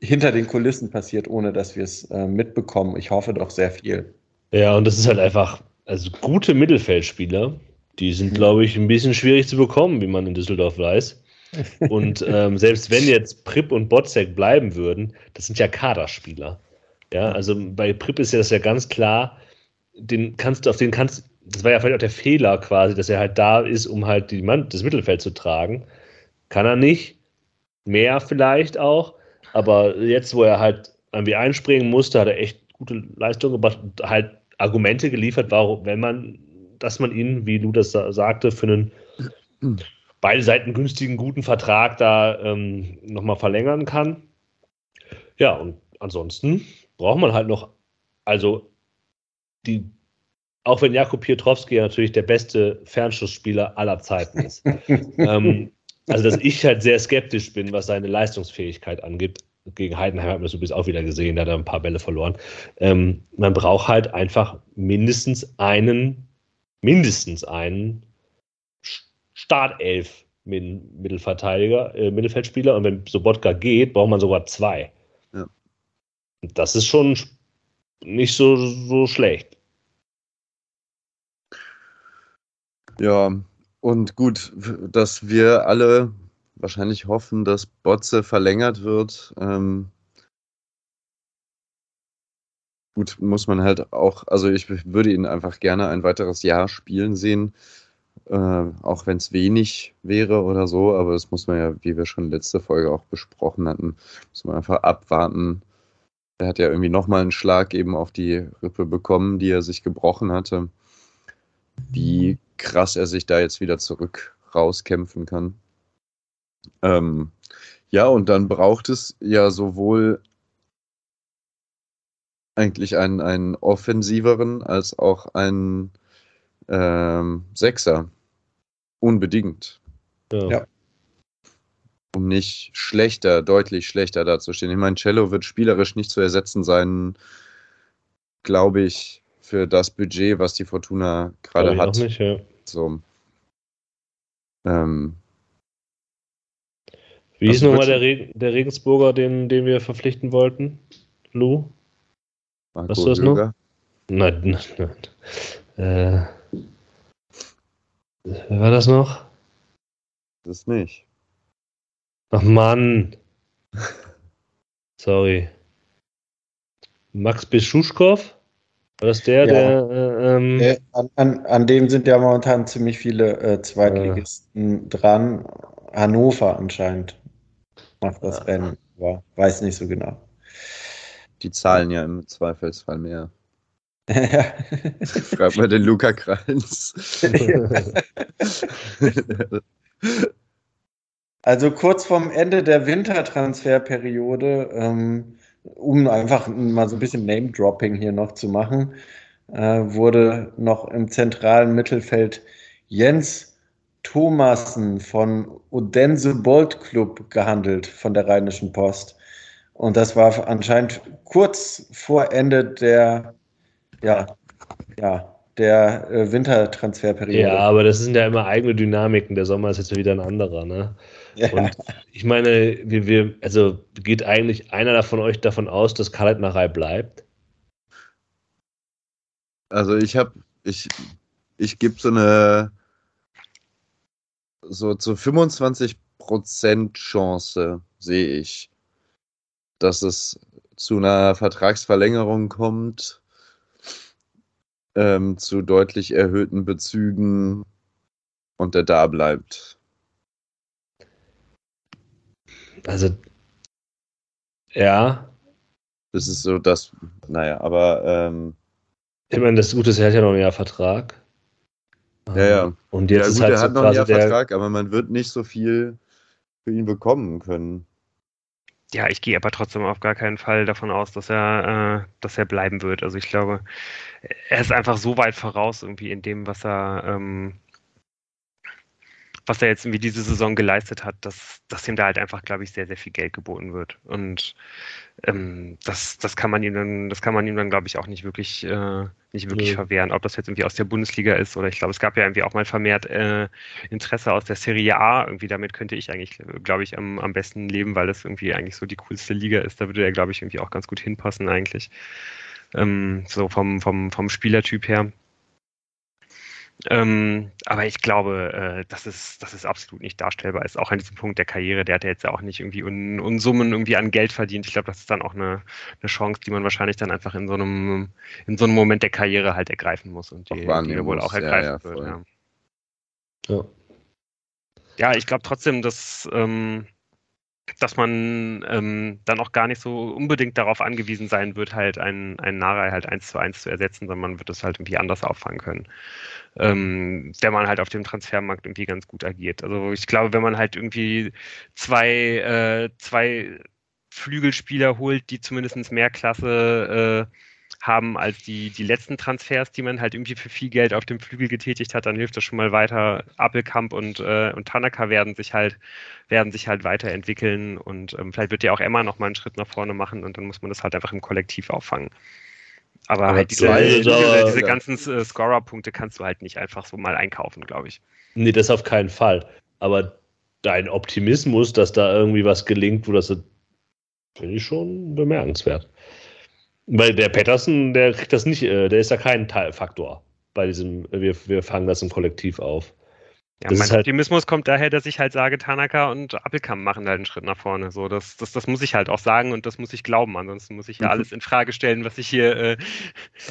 hinter den Kulissen passiert, ohne dass wir es äh, mitbekommen. Ich hoffe doch sehr viel. Ja, und das ist halt einfach, also gute Mittelfeldspieler, die sind, glaube ich, ein bisschen schwierig zu bekommen, wie man in Düsseldorf weiß. Und ähm, selbst wenn jetzt Prip und Botzek bleiben würden, das sind ja Kaderspieler. Ja, also bei Prip ist ja das ja ganz klar, den kannst du, auf den kannst, das war ja vielleicht auch der Fehler quasi, dass er halt da ist, um halt die Mann, das Mittelfeld zu tragen. Kann er nicht. Mehr vielleicht auch. Aber jetzt, wo er halt irgendwie einspringen musste, hat er echt gute Leistungen gebracht und halt Argumente geliefert, warum, wenn man, dass man ihn, wie Lu das sagte, für einen beide Seiten günstigen, guten Vertrag da ähm, nochmal verlängern kann. Ja, und ansonsten braucht man halt noch, also die, auch wenn Jakub Piotrowski natürlich der beste Fernschussspieler aller Zeiten ist. ähm, also, dass ich halt sehr skeptisch bin, was seine Leistungsfähigkeit angeht. Gegen Heidenheim hat man das übrigens auch wieder gesehen, da hat er ein paar Bälle verloren. Ähm, man braucht halt einfach mindestens einen, mindestens einen Startelf Mittelverteidiger, äh, Mittelfeldspieler und wenn Sobotka geht, braucht man sogar zwei. Ja. Das ist schon nicht so, so schlecht. Ja, und gut, dass wir alle wahrscheinlich hoffen, dass Botze verlängert wird. Ähm, gut, muss man halt auch, also ich würde ihn einfach gerne ein weiteres Jahr spielen sehen, äh, auch wenn es wenig wäre oder so, aber das muss man ja, wie wir schon letzte Folge auch besprochen hatten, muss man einfach abwarten. Er hat ja irgendwie nochmal einen Schlag eben auf die Rippe bekommen, die er sich gebrochen hatte. Wie krass er sich da jetzt wieder zurück rauskämpfen kann. Ähm, ja, und dann braucht es ja sowohl eigentlich einen, einen offensiveren als auch einen ähm, Sechser. Unbedingt. Ja. ja. Um nicht schlechter, deutlich schlechter dazustehen. Ich meine, Cello wird spielerisch nicht zu ersetzen sein, glaube ich, für das Budget, was die Fortuna gerade hat. Nicht, ja. So. Ähm, Wie ist nochmal der, Reg der Regensburger, den, den wir verpflichten wollten? Lou? Marco Hast du das Höger? noch? Nein, nein, nein. Äh, wer war das noch? Das nicht. Ach Mann. Sorry. Max Beschuschkow? War das der, ja. der. Äh, ähm äh, an, an, an, dem sind ja momentan ziemlich viele äh, Zweitligisten äh. dran. Hannover anscheinend macht das Rennen, aber weiß nicht so genau. Die zahlen ja im Zweifelsfall mehr. Ja. Frag mal den Luca Kreins. also kurz vorm Ende der Wintertransferperiode ähm, um einfach mal so ein bisschen Name-Dropping hier noch zu machen, äh, wurde noch im zentralen Mittelfeld Jens Thomassen von Odense Bolt Club gehandelt von der Rheinischen Post. Und das war anscheinend kurz vor Ende der, ja, ja, der äh, Wintertransferperiode. Ja, aber das sind ja immer eigene Dynamiken. Der Sommer ist jetzt wieder ein anderer, ne? Ja. Und ich meine, wir, wir, also geht eigentlich einer von euch davon aus, dass Karl bleibt? Also ich habe, ich, ich gebe so eine so zu 25% Chance sehe ich, dass es zu einer Vertragsverlängerung kommt, ähm, zu deutlich erhöhten Bezügen und der da bleibt. Also, ja. Das ist so das, naja, aber. Ähm, ich meine, das Gute ist, er hat ja noch ein Jahr Vertrag. Ja, ja. Und jetzt ja, ist halt er so hat noch ein Jahr Vertrag, aber man wird nicht so viel für ihn bekommen können. Ja, ich gehe aber trotzdem auf gar keinen Fall davon aus, dass er, äh, dass er bleiben wird. Also ich glaube, er ist einfach so weit voraus irgendwie in dem, was er, ähm, was er jetzt irgendwie diese Saison geleistet hat, dass, dass ihm da halt einfach, glaube ich, sehr, sehr viel Geld geboten wird. Und ähm, das, das kann man ihm dann, das kann man ihm dann, glaube ich, auch nicht wirklich, äh, nicht wirklich nee. verwehren. Ob das jetzt irgendwie aus der Bundesliga ist oder ich glaube, es gab ja irgendwie auch mal vermehrt äh, Interesse aus der Serie A. Irgendwie damit könnte ich eigentlich, glaube ich, am, am besten leben, weil das irgendwie eigentlich so die coolste Liga ist. Da würde er, glaube ich, irgendwie auch ganz gut hinpassen eigentlich. Ähm, so vom, vom, vom Spielertyp her. Ähm, aber ich glaube, äh, das, ist, das ist absolut nicht darstellbar. Ist auch an diesem Punkt der Karriere, der hat ja jetzt ja auch nicht irgendwie Un Unsummen irgendwie an Geld verdient. Ich glaube, das ist dann auch eine, eine Chance, die man wahrscheinlich dann einfach in so einem, in so einem Moment der Karriere halt ergreifen muss und die, die wohl auch ergreifen ja, ja, wird. Ja. ja. ja ich glaube trotzdem, dass ähm, dass man ähm, dann auch gar nicht so unbedingt darauf angewiesen sein wird, halt einen, einen Narei halt eins zu eins zu ersetzen, sondern man wird es halt irgendwie anders auffangen können. Ähm, der man halt auf dem Transfermarkt irgendwie ganz gut agiert. Also ich glaube, wenn man halt irgendwie zwei, äh, zwei Flügelspieler holt, die zumindest mehr Klasse äh, haben als die, die letzten Transfers, die man halt irgendwie für viel Geld auf dem Flügel getätigt hat, dann hilft das schon mal weiter. Appelkamp und, äh, und Tanaka werden sich halt, werden sich halt weiterentwickeln und ähm, vielleicht wird ja auch Emma noch mal einen Schritt nach vorne machen und dann muss man das halt einfach im Kollektiv auffangen. Aber, Aber halt diese, diese, diese ganzen äh, Scorer-Punkte kannst du halt nicht einfach so mal einkaufen, glaube ich. Nee, das auf keinen Fall. Aber dein Optimismus, dass da irgendwie was gelingt, wo das finde ich schon bemerkenswert. Weil der Patterson, der kriegt das nicht, äh, der ist ja kein Teilfaktor bei diesem, wir, wir fangen das im Kollektiv auf. Ja, mein halt Optimismus kommt daher, dass ich halt sage, Tanaka und Appelkamp machen halt einen Schritt nach vorne. So, das, das, das muss ich halt auch sagen und das muss ich glauben. Ansonsten muss ich ja mhm. alles in Frage stellen, was ich hier äh,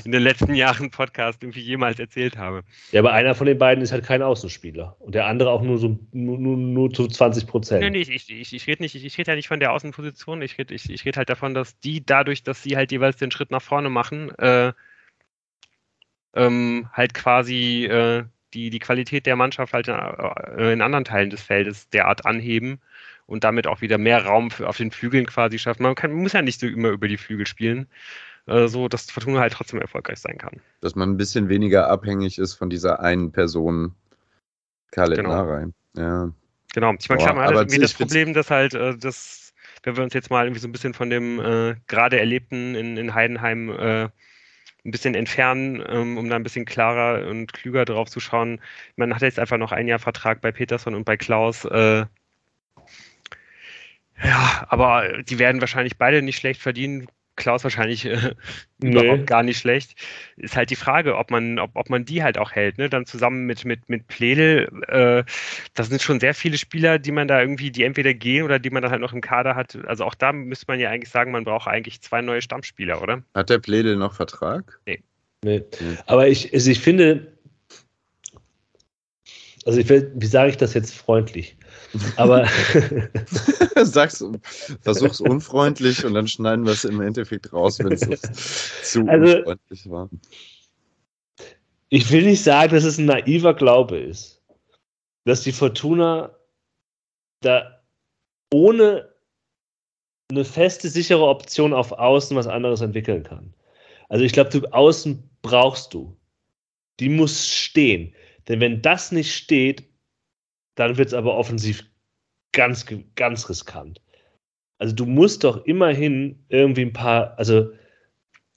in den letzten Jahren Podcast irgendwie jemals erzählt habe. Ja, aber einer von den beiden ist halt kein Außenspieler und der andere auch nur so nur, nur, nur zu 20 Prozent. Nee, nee, ich, ich, ich rede nicht, ich, ich rede ja nicht von der Außenposition. Ich rede ich, ich red halt davon, dass die dadurch, dass sie halt jeweils den Schritt nach vorne machen, äh, ähm, halt quasi äh, die, die Qualität der Mannschaft halt äh, in anderen Teilen des Feldes derart anheben und damit auch wieder mehr Raum für, auf den Flügeln quasi schaffen. Man, kann, muss ja nicht so immer über die Flügel spielen, äh, so dass Fortuna halt trotzdem erfolgreich sein kann. Dass man ein bisschen weniger abhängig ist von dieser einen Person, Khaled genau. Narei. Ja. Genau, ich meine, klar, man hat halt irgendwie das Problem, dass halt äh, das, wenn wir uns jetzt mal irgendwie so ein bisschen von dem äh, gerade Erlebten in, in Heidenheim äh, ein bisschen entfernen, ähm, um da ein bisschen klarer und klüger drauf zu schauen. Man hat jetzt einfach noch ein Jahr Vertrag bei Peterson und bei Klaus. Äh, ja, aber die werden wahrscheinlich beide nicht schlecht verdienen. Klaus wahrscheinlich äh, nee. überhaupt gar nicht schlecht. Ist halt die Frage, ob man, ob, ob man die halt auch hält, ne? Dann zusammen mit, mit, mit Pledel, äh, das sind schon sehr viele Spieler, die man da irgendwie, die entweder gehen oder die man dann halt noch im Kader hat. Also auch da müsste man ja eigentlich sagen, man braucht eigentlich zwei neue Stammspieler, oder? Hat der Pledel noch Vertrag? Nee. nee. Aber ich, also ich finde, also ich will, wie sage ich das jetzt freundlich? Aber sag's, versuch's unfreundlich und dann schneiden wir es im Endeffekt raus, wenn es zu also, unfreundlich war. Ich will nicht sagen, dass es ein naiver Glaube ist, dass die Fortuna da ohne eine feste, sichere Option auf Außen was anderes entwickeln kann. Also ich glaube, du Außen brauchst du. Die muss stehen. Denn wenn das nicht steht, dann wird es aber offensiv ganz, ganz riskant. Also du musst doch immerhin irgendwie ein paar, also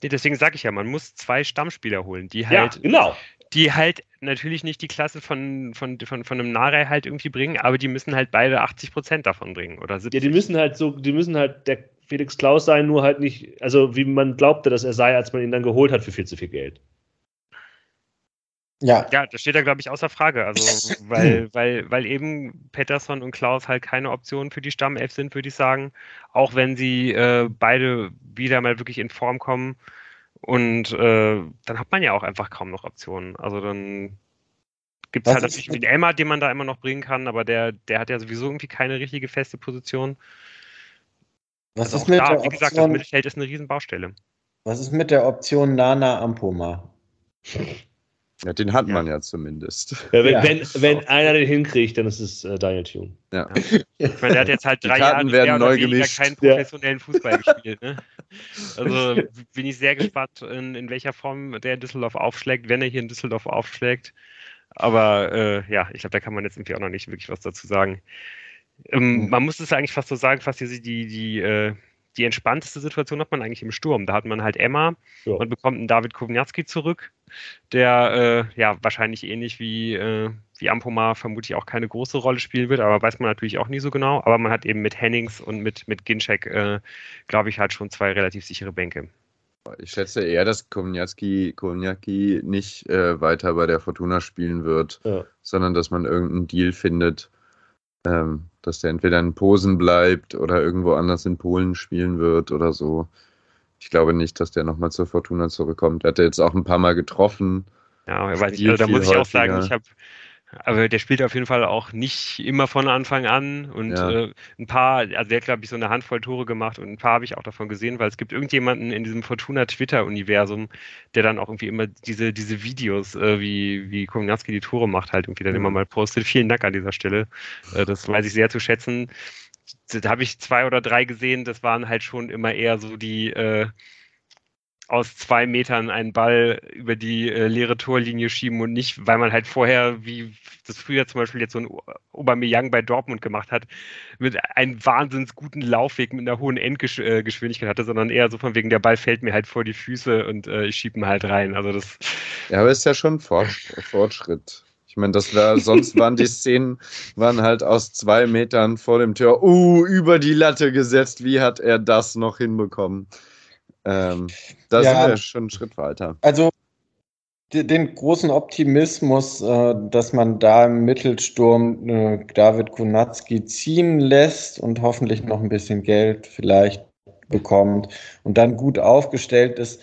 deswegen sage ich ja, man muss zwei Stammspieler holen, die halt, ja, genau. die halt natürlich nicht die Klasse von, von, von, von einem Narei halt irgendwie bringen, aber die müssen halt beide 80 Prozent davon bringen oder 70. Ja, die müssen halt so, die müssen halt der Felix Klaus sein, nur halt nicht, also wie man glaubte, dass er sei, als man ihn dann geholt hat für viel zu viel Geld. Ja. Ja, das steht da, glaube ich, außer Frage. Also, weil, weil, weil eben Pettersson und Klaus halt keine Optionen für die Stammelf sind, würde ich sagen. Auch wenn sie äh, beide wieder mal wirklich in Form kommen. Und äh, dann hat man ja auch einfach kaum noch Optionen. Also dann gibt es halt natürlich den Elmar, den man da immer noch bringen kann, aber der, der hat ja sowieso irgendwie keine richtige feste Position. Was also ist mit da, der wie gesagt, das Mittelfeld ist eine Riesenbaustelle. Was ist mit der Option Nana Ampoma? Ja, den hat ja. man ja zumindest. Ja, wenn, ja. wenn, wenn einer den hinkriegt, dann ist es äh, Daniel Thune. Ja. Ich meine, der hat jetzt halt drei Jahre werden neu gemischt. keinen professionellen Fußball gespielt. Ne? Also bin ich sehr gespannt, in, in welcher Form der in Düsseldorf aufschlägt, wenn er hier in Düsseldorf aufschlägt. Aber äh, ja, ich glaube, da kann man jetzt irgendwie auch noch nicht wirklich was dazu sagen. Ähm, mhm. Man muss es eigentlich fast so sagen, fast die, die, die, äh, die entspannteste Situation hat man eigentlich im Sturm. Da hat man halt Emma, ja. man bekommt einen David Kovnatski zurück, der äh, ja wahrscheinlich ähnlich wie, äh, wie Ampomar vermutlich auch keine große Rolle spielen wird, aber weiß man natürlich auch nie so genau. Aber man hat eben mit Hennings und mit, mit Ginczek, äh, glaube ich, halt schon zwei relativ sichere Bänke. Ich schätze eher, dass Kovnatski nicht äh, weiter bei der Fortuna spielen wird, ja. sondern dass man irgendeinen Deal findet, ähm, dass der entweder in Posen bleibt oder irgendwo anders in Polen spielen wird oder so. Ich glaube nicht, dass der nochmal zur Fortuna zurückkommt. Er hat jetzt auch ein paar Mal getroffen. Ja, ich, also da muss ich auch sagen, ich habe aber der spielt auf jeden Fall auch nicht immer von Anfang an und ja. äh, ein paar, also der hat glaube ich so eine Handvoll Tore gemacht und ein paar habe ich auch davon gesehen, weil es gibt irgendjemanden in diesem Fortuna Twitter Universum, der dann auch irgendwie immer diese diese Videos, äh, wie wie Kominatski die Tore macht, halt irgendwie dann mhm. immer mal postet. Vielen Dank an dieser Stelle, äh, das weiß ich sehr zu schätzen. Da habe ich zwei oder drei gesehen, das waren halt schon immer eher so die äh, aus zwei Metern einen Ball über die äh, leere Torlinie schieben und nicht, weil man halt vorher, wie das früher zum Beispiel jetzt so ein Aubameyang bei Dortmund gemacht hat, mit einem wahnsinns guten Laufweg mit einer hohen Endgeschwindigkeit äh, hatte, sondern eher so von wegen, der Ball fällt mir halt vor die Füße und äh, ich schiebe ihn halt rein. Also das. Ja, aber ist ja schon Fortschritt. Ich meine, das war, sonst waren die Szenen, waren halt aus zwei Metern vor dem Tor, uh, über die Latte gesetzt. Wie hat er das noch hinbekommen? Ähm, da ja, sind wir schon einen Schritt weiter. Also den großen Optimismus, äh, dass man da im Mittelsturm äh, David Kunatski ziehen lässt und hoffentlich noch ein bisschen Geld vielleicht bekommt und dann gut aufgestellt ist,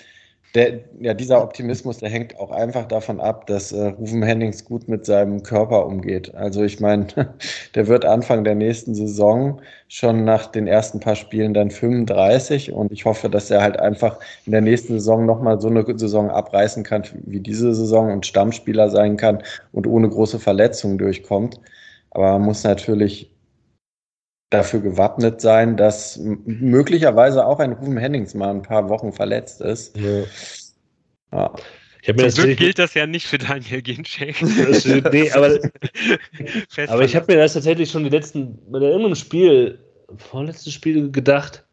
der, ja, dieser Optimismus, der hängt auch einfach davon ab, dass äh, Rufen Hennings gut mit seinem Körper umgeht. Also ich meine, der wird Anfang der nächsten Saison schon nach den ersten paar Spielen dann 35 und ich hoffe, dass er halt einfach in der nächsten Saison nochmal so eine Saison abreißen kann wie diese Saison und Stammspieler sein kann und ohne große Verletzungen durchkommt. Aber man muss natürlich dafür gewappnet sein, dass möglicherweise auch ein Rufen Hennings mal ein paar Wochen verletzt ist. Ja. ja. Ich Zum das Glück gilt das ja nicht für Daniel Ginczek. nee, aber, aber ich habe mir das tatsächlich schon die letzten, bei irgendeinem Spiel, vorletztes Spiel gedacht,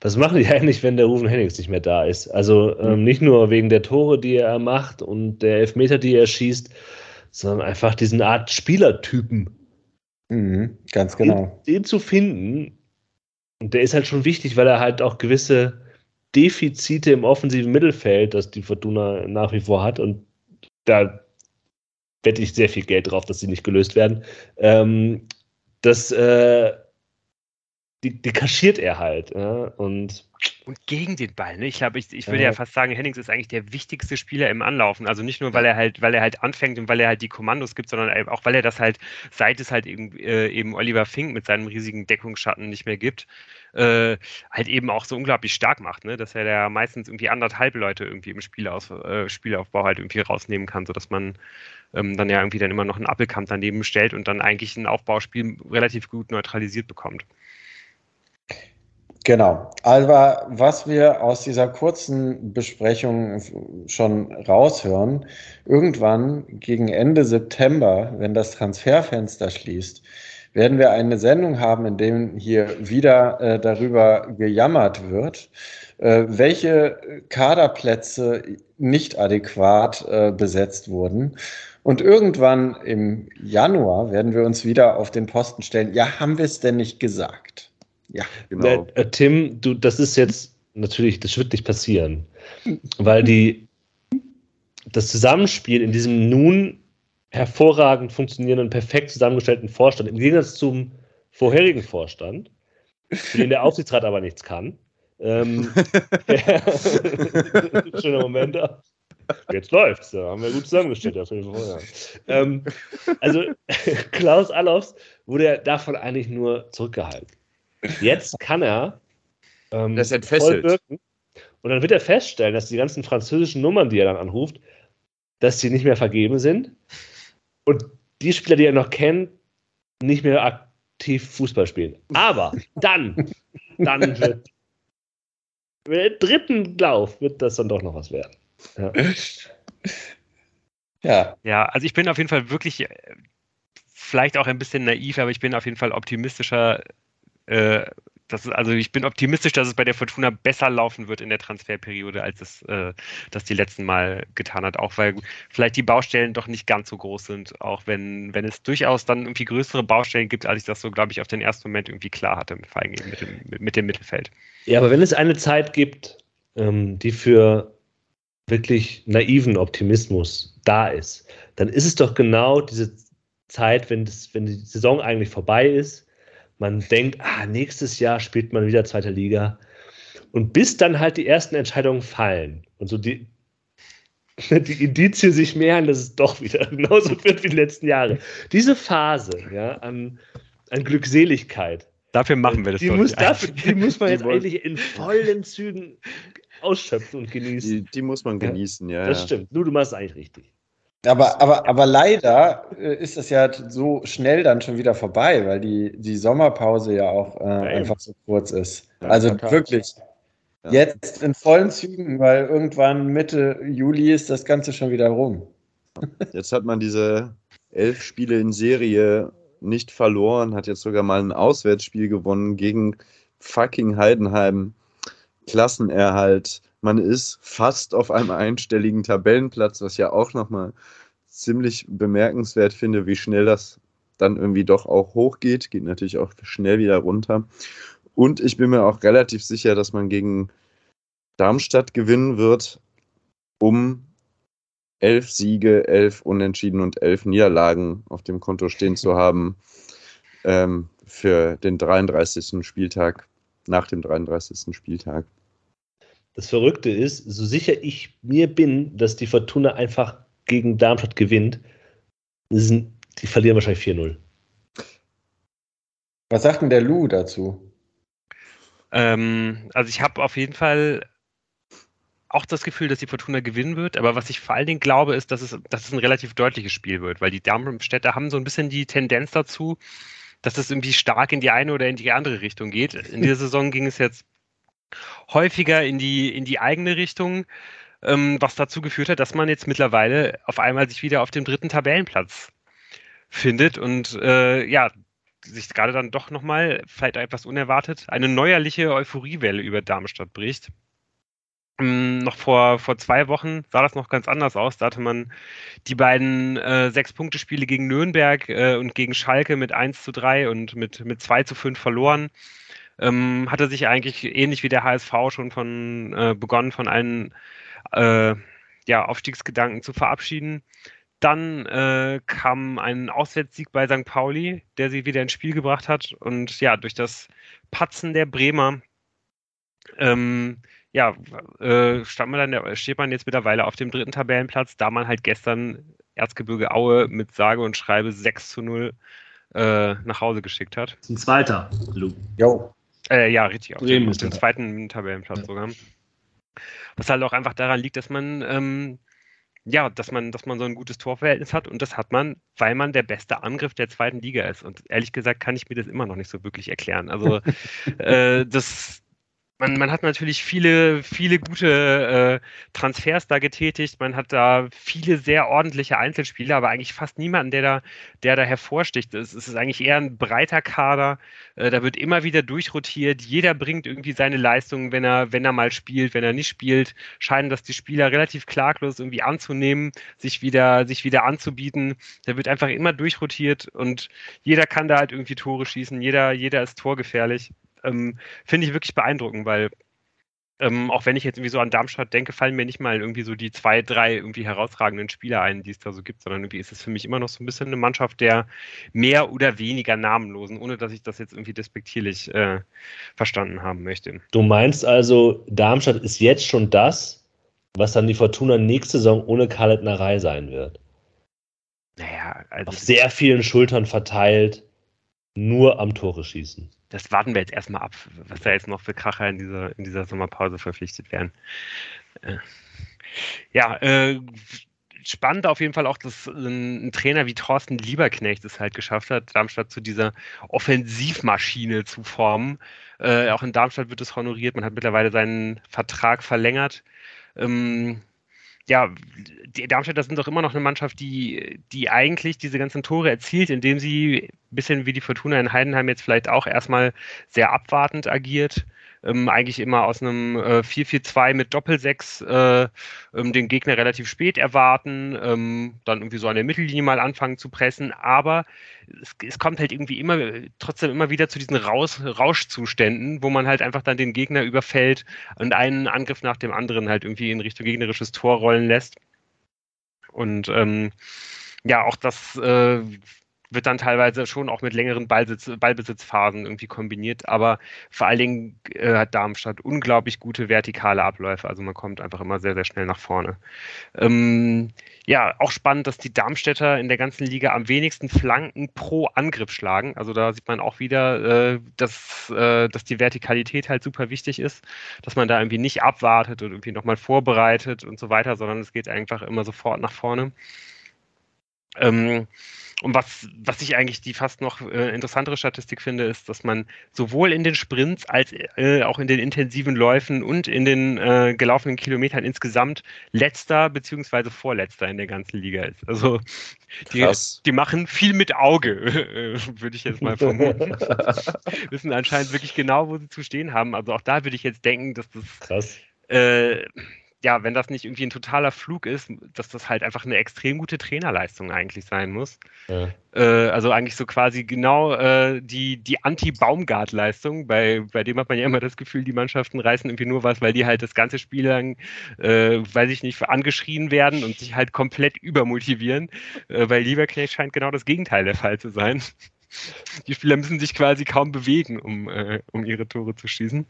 was machen die eigentlich, wenn der Rufen Hennings nicht mehr da ist? Also ähm, mhm. nicht nur wegen der Tore, die er macht und der Elfmeter, die er schießt, sondern einfach diesen Art Spielertypen, Mhm, ganz genau. Den, den, zu finden, und der ist halt schon wichtig, weil er halt auch gewisse Defizite im offensiven Mittelfeld, das die Fortuna nach wie vor hat, und da wette ich sehr viel Geld drauf, dass sie nicht gelöst werden. Ähm, das, äh, die, die kaschiert er halt. Ja? Und und gegen den Ball. Ne? Ich glaube, ich, ich würde ja. ja fast sagen, Hennings ist eigentlich der wichtigste Spieler im Anlaufen. Also nicht nur, weil er halt, weil er halt anfängt und weil er halt die Kommandos gibt, sondern auch weil er das halt, seit es halt eben, äh, eben Oliver Fink mit seinem riesigen Deckungsschatten nicht mehr gibt, äh, halt eben auch so unglaublich stark macht, ne? dass er da meistens irgendwie anderthalb Leute irgendwie im Spielaus, äh, Spielaufbau halt irgendwie rausnehmen kann, sodass man ähm, dann ja irgendwie dann immer noch einen Appelkampf daneben stellt und dann eigentlich ein Aufbauspiel relativ gut neutralisiert bekommt. Genau. Also was wir aus dieser kurzen Besprechung schon raushören, irgendwann gegen Ende September, wenn das Transferfenster schließt, werden wir eine Sendung haben, in dem hier wieder äh, darüber gejammert wird, äh, welche Kaderplätze nicht adäquat äh, besetzt wurden. Und irgendwann im Januar werden wir uns wieder auf den Posten stellen. Ja, haben wir es denn nicht gesagt? Ja, genau. Äh, Tim, du, das ist jetzt natürlich, das wird nicht passieren, weil die, das Zusammenspiel in diesem nun hervorragend funktionierenden, perfekt zusammengestellten Vorstand, im Gegensatz zum vorherigen Vorstand, für den der Aufsichtsrat aber nichts kann. Ähm, schöner Moment. Jetzt läuft's, da haben wir gut zusammengestellt. Ja, ähm, also Klaus Allofs wurde davon eigentlich nur zurückgehalten. Jetzt kann er ähm, das entfesselt. Wirken. Und dann wird er feststellen, dass die ganzen französischen Nummern, die er dann anruft, dass sie nicht mehr vergeben sind. Und die Spieler, die er noch kennt, nicht mehr aktiv Fußball spielen. Aber dann, dann wird mit dem dritten Lauf wird das dann doch noch was werden. Ja. Ja. Ja, also ich bin auf jeden Fall wirklich äh, vielleicht auch ein bisschen naiv, aber ich bin auf jeden Fall optimistischer. Äh, es, also ich bin optimistisch, dass es bei der Fortuna besser laufen wird in der Transferperiode, als es äh, das die letzten Mal getan hat. Auch weil vielleicht die Baustellen doch nicht ganz so groß sind, auch wenn, wenn es durchaus dann irgendwie größere Baustellen gibt, als ich das so, glaube ich, auf den ersten Moment irgendwie klar hatte, vor allem mit dem, mit dem Mittelfeld. Ja, aber wenn es eine Zeit gibt, ähm, die für wirklich naiven Optimismus da ist, dann ist es doch genau diese Zeit, wenn, das, wenn die Saison eigentlich vorbei ist. Man denkt, ah, nächstes Jahr spielt man wieder zweite Liga. Und bis dann halt die ersten Entscheidungen fallen und so die, die Indizien sich mehren, dass es doch wieder genauso wird wie die letzten Jahre. Diese Phase ja, an, an Glückseligkeit. Dafür machen wir das die muss, dafür, die muss man jetzt eigentlich in vollen Zügen ausschöpfen und genießen. Die, die muss man genießen, ja. Das ja. stimmt. Nur du machst es eigentlich richtig. Aber, aber, aber leider äh, ist das ja so schnell dann schon wieder vorbei, weil die, die Sommerpause ja auch äh, einfach so kurz ist. Ja, also wirklich. Ja. Jetzt in vollen Zügen, weil irgendwann Mitte Juli ist das Ganze schon wieder rum. Jetzt hat man diese elf Spiele in Serie nicht verloren, hat jetzt sogar mal ein Auswärtsspiel gewonnen gegen fucking Heidenheim. Klassenerhalt. Man ist fast auf einem einstelligen Tabellenplatz, was ja auch nochmal ziemlich bemerkenswert finde, wie schnell das dann irgendwie doch auch hochgeht. Geht natürlich auch schnell wieder runter. Und ich bin mir auch relativ sicher, dass man gegen Darmstadt gewinnen wird, um elf Siege, elf Unentschieden und elf Niederlagen auf dem Konto stehen zu haben ähm, für den 33. Spieltag nach dem 33. Spieltag. Das Verrückte ist, so sicher ich mir bin, dass die Fortuna einfach gegen Darmstadt gewinnt, sind, die verlieren wahrscheinlich 4-0. Was sagt denn der Lou dazu? Ähm, also ich habe auf jeden Fall auch das Gefühl, dass die Fortuna gewinnen wird, aber was ich vor allen Dingen glaube, ist, dass es, dass es ein relativ deutliches Spiel wird, weil die Darmstädter haben so ein bisschen die Tendenz dazu, dass es irgendwie stark in die eine oder in die andere Richtung geht. In dieser Saison ging es jetzt häufiger in die, in die eigene Richtung, ähm, was dazu geführt hat, dass man jetzt mittlerweile auf einmal sich wieder auf dem dritten Tabellenplatz findet und äh, ja, sich gerade dann doch nochmal, vielleicht etwas unerwartet, eine neuerliche Euphoriewelle über Darmstadt bricht. Ähm, noch vor, vor zwei Wochen sah das noch ganz anders aus. Da hatte man die beiden äh, Sechs-Punkte-Spiele gegen Nürnberg äh, und gegen Schalke mit 1 zu 3 und mit, mit 2 zu 5 verloren. Ähm, hatte sich eigentlich ähnlich wie der HSV schon von äh, begonnen, von allen äh, ja, Aufstiegsgedanken zu verabschieden. Dann äh, kam ein Auswärtssieg bei St. Pauli, der sie wieder ins Spiel gebracht hat. Und ja, durch das Patzen der Bremer ähm, ja, äh, stand man dann, steht man jetzt mittlerweile auf dem dritten Tabellenplatz, da man halt gestern Erzgebirge Aue mit sage und schreibe 6 zu 0 äh, nach Hause geschickt hat. Ein zweiter. Jo. Äh, ja, richtig. Auf, dem, auf dem zweiten Tabellenplatz ja. sogar. Was halt auch einfach daran liegt, dass man ähm, ja, dass man, dass man so ein gutes Torverhältnis hat und das hat man, weil man der beste Angriff der zweiten Liga ist. Und ehrlich gesagt kann ich mir das immer noch nicht so wirklich erklären. Also äh, das, man, man hat natürlich viele, viele gute äh, Transfers da getätigt. Man hat da viele sehr ordentliche Einzelspieler, aber eigentlich fast niemanden, der da, der da hervorsticht. Es, ist eigentlich eher ein breiter Kader. Äh, da wird immer wieder durchrotiert. Jeder bringt irgendwie seine Leistungen, wenn er, wenn er mal spielt, wenn er nicht spielt, scheinen das die Spieler relativ klaglos irgendwie anzunehmen, sich wieder, sich wieder anzubieten. Da wird einfach immer durchrotiert und jeder kann da halt irgendwie Tore schießen. Jeder, jeder ist torgefährlich ähm, finde ich wirklich beeindruckend, weil ähm, auch wenn ich jetzt irgendwie so an Darmstadt denke, fallen mir nicht mal irgendwie so die zwei, drei irgendwie herausragenden Spieler ein, die es da so gibt, sondern irgendwie ist es für mich immer noch so ein bisschen eine Mannschaft der mehr oder weniger namenlosen, ohne dass ich das jetzt irgendwie despektierlich äh, verstanden haben möchte. Du meinst also, Darmstadt ist jetzt schon das, was dann die Fortuna nächste Saison ohne Karletnerei sein wird? Naja, also. Auf sehr vielen Schultern verteilt, nur am Tore schießen das warten wir jetzt erstmal ab, was da jetzt noch für Kracher in dieser, in dieser Sommerpause verpflichtet werden. Äh, ja, äh, spannend auf jeden Fall auch, dass ein, Trainer wie Thorsten Lieberknecht es halt geschafft hat, Darmstadt zu dieser Offensivmaschine zu formen. Äh, auch in Darmstadt wird es honoriert. Man hat mittlerweile seinen Vertrag verlängert. Ähm, ja, die Darmstädter sind doch immer noch eine Mannschaft, die, die eigentlich diese ganzen Tore erzielt, indem sie ein bisschen wie die Fortuna in Heidenheim jetzt vielleicht auch erstmal sehr abwartend agiert ähm, eigentlich immer aus einem äh, 4-4-2 mit Doppelsechs äh, ähm, den Gegner relativ spät erwarten, ähm, dann irgendwie so an der Mittellinie mal anfangen zu pressen, aber es, es kommt halt irgendwie immer, trotzdem immer wieder zu diesen Raus, Rauschzuständen, wo man halt einfach dann den Gegner überfällt und einen Angriff nach dem anderen halt irgendwie in Richtung gegnerisches Tor rollen lässt. Und ähm, ja, auch das äh, wird dann teilweise schon auch mit längeren Ballsitz, Ballbesitzphasen irgendwie kombiniert. Aber vor allen Dingen äh, hat Darmstadt unglaublich gute vertikale Abläufe. Also man kommt einfach immer sehr, sehr schnell nach vorne. Ähm, ja, auch spannend, dass die Darmstädter in der ganzen Liga am wenigsten Flanken pro Angriff schlagen. Also da sieht man auch wieder, äh, dass, äh, dass die Vertikalität halt super wichtig ist, dass man da irgendwie nicht abwartet und irgendwie nochmal vorbereitet und so weiter, sondern es geht einfach immer sofort nach vorne. Ähm, und was, was ich eigentlich die fast noch äh, interessantere Statistik finde, ist, dass man sowohl in den Sprints als äh, auch in den intensiven Läufen und in den äh, gelaufenen Kilometern insgesamt letzter beziehungsweise vorletzter in der ganzen Liga ist. Also die, die machen viel mit Auge, äh, würde ich jetzt mal vermuten. Wissen anscheinend wirklich genau, wo sie zu stehen haben. Also auch da würde ich jetzt denken, dass das Krass. Äh, ja, wenn das nicht irgendwie ein totaler Flug ist, dass das halt einfach eine extrem gute Trainerleistung eigentlich sein muss. Ja. Äh, also eigentlich so quasi genau äh, die, die Anti-Baumgart-Leistung, bei, bei dem hat man ja immer das Gefühl, die Mannschaften reißen irgendwie nur was, weil die halt das ganze Spiel lang, äh, weiß ich nicht, angeschrien werden und sich halt komplett übermotivieren. Äh, bei Lieberknecht scheint genau das Gegenteil der Fall zu sein. Die Spieler müssen sich quasi kaum bewegen, um, äh, um ihre Tore zu schießen.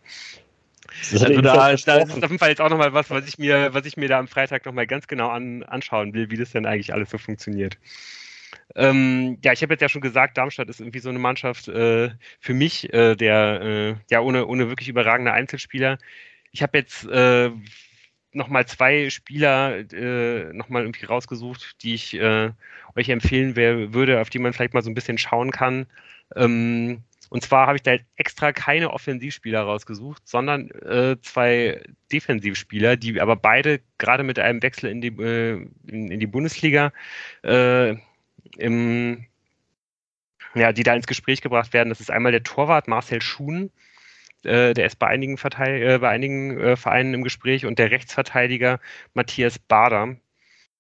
Also da, ist auf jeden Fall jetzt auch nochmal was, was ich mir, was ich mir da am Freitag nochmal ganz genau an, anschauen will, wie das denn eigentlich alles so funktioniert. Ähm, ja, ich habe jetzt ja schon gesagt, Darmstadt ist irgendwie so eine Mannschaft äh, für mich, äh, der äh, ja ohne, ohne wirklich überragende Einzelspieler. Ich habe jetzt äh, nochmal zwei Spieler äh, nochmal irgendwie rausgesucht, die ich äh, euch empfehlen wär, würde, auf die man vielleicht mal so ein bisschen schauen kann. Ähm, und zwar habe ich da halt extra keine Offensivspieler rausgesucht, sondern äh, zwei Defensivspieler, die aber beide gerade mit einem Wechsel in die, äh, in, in, die Bundesliga äh, im, ja, die da ins Gespräch gebracht werden. Das ist einmal der Torwart Marcel Schuhn, äh, der ist bei einigen, Verteil äh, bei einigen äh, Vereinen im Gespräch, und der Rechtsverteidiger Matthias Bader.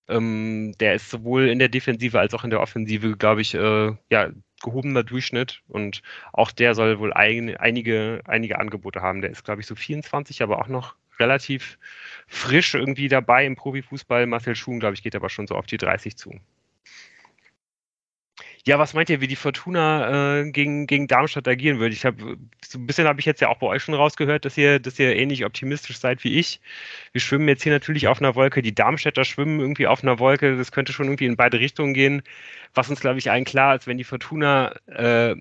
Ähm, der ist sowohl in der Defensive als auch in der Offensive, glaube ich, äh, ja, gehobener Durchschnitt und auch der soll wohl ein, einige, einige Angebote haben. Der ist, glaube ich, so 24, aber auch noch relativ frisch irgendwie dabei im Profifußball. Marcel Schuhn, glaube ich, geht aber schon so auf die 30 zu. Ja, was meint ihr, wie die Fortuna äh, gegen, gegen Darmstadt agieren würde? Ich habe so ein bisschen habe ich jetzt ja auch bei euch schon rausgehört, dass ihr, dass ihr ähnlich optimistisch seid wie ich. Wir schwimmen jetzt hier natürlich auf einer Wolke. Die Darmstädter schwimmen irgendwie auf einer Wolke. Das könnte schon irgendwie in beide Richtungen gehen. Was uns, glaube ich, allen klar ist, wenn die Fortuna äh,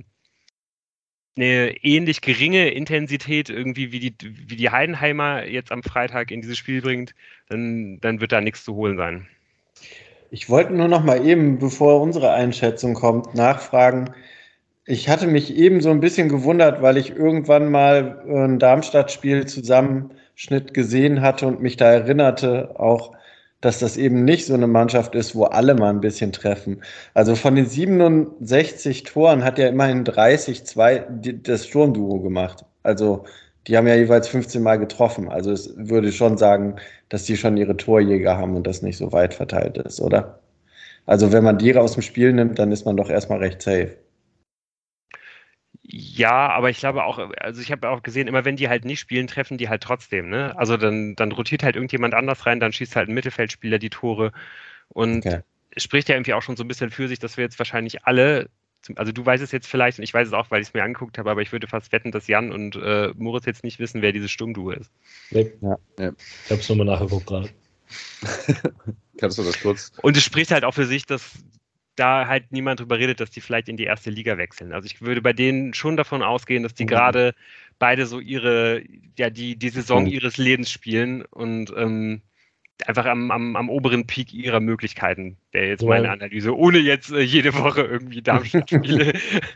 eine ähnlich geringe Intensität irgendwie wie die, wie die Heidenheimer jetzt am Freitag in dieses Spiel bringt, dann, dann wird da nichts zu holen sein. Ich wollte nur noch mal eben, bevor unsere Einschätzung kommt, nachfragen. Ich hatte mich eben so ein bisschen gewundert, weil ich irgendwann mal ein Darmstadt-Spiel Zusammenschnitt gesehen hatte und mich da erinnerte, auch, dass das eben nicht so eine Mannschaft ist, wo alle mal ein bisschen treffen. Also von den 67 Toren hat ja immerhin 30 zwei das Sturmduo gemacht. Also die haben ja jeweils 15 Mal getroffen. Also es würde schon sagen, dass die schon ihre Torjäger haben und das nicht so weit verteilt ist, oder? Also wenn man die aus dem Spiel nimmt, dann ist man doch erstmal recht safe. Ja, aber ich glaube auch, also ich habe auch gesehen, immer wenn die halt nicht spielen, treffen die halt trotzdem, ne? Also dann, dann rotiert halt irgendjemand anders rein, dann schießt halt ein Mittelfeldspieler die Tore. Und okay. spricht ja irgendwie auch schon so ein bisschen für sich, dass wir jetzt wahrscheinlich alle also du weißt es jetzt vielleicht und ich weiß es auch, weil ich es mir angeguckt habe, aber ich würde fast wetten, dass Jan und äh, Moritz jetzt nicht wissen, wer dieses Sturmduo ist. Nee. Ja. ja. Ich habe es nochmal nachgeguckt gerade. Kannst du das kurz? Und es spricht halt auch für sich, dass da halt niemand drüber redet, dass die vielleicht in die erste Liga wechseln. Also ich würde bei denen schon davon ausgehen, dass die mhm. gerade beide so ihre, ja, die, die Saison mhm. ihres Lebens spielen und ähm, einfach am, am, am oberen Peak ihrer Möglichkeiten, wäre jetzt meine Analyse, ohne jetzt äh, jede Woche irgendwie Darmstadt-Spiele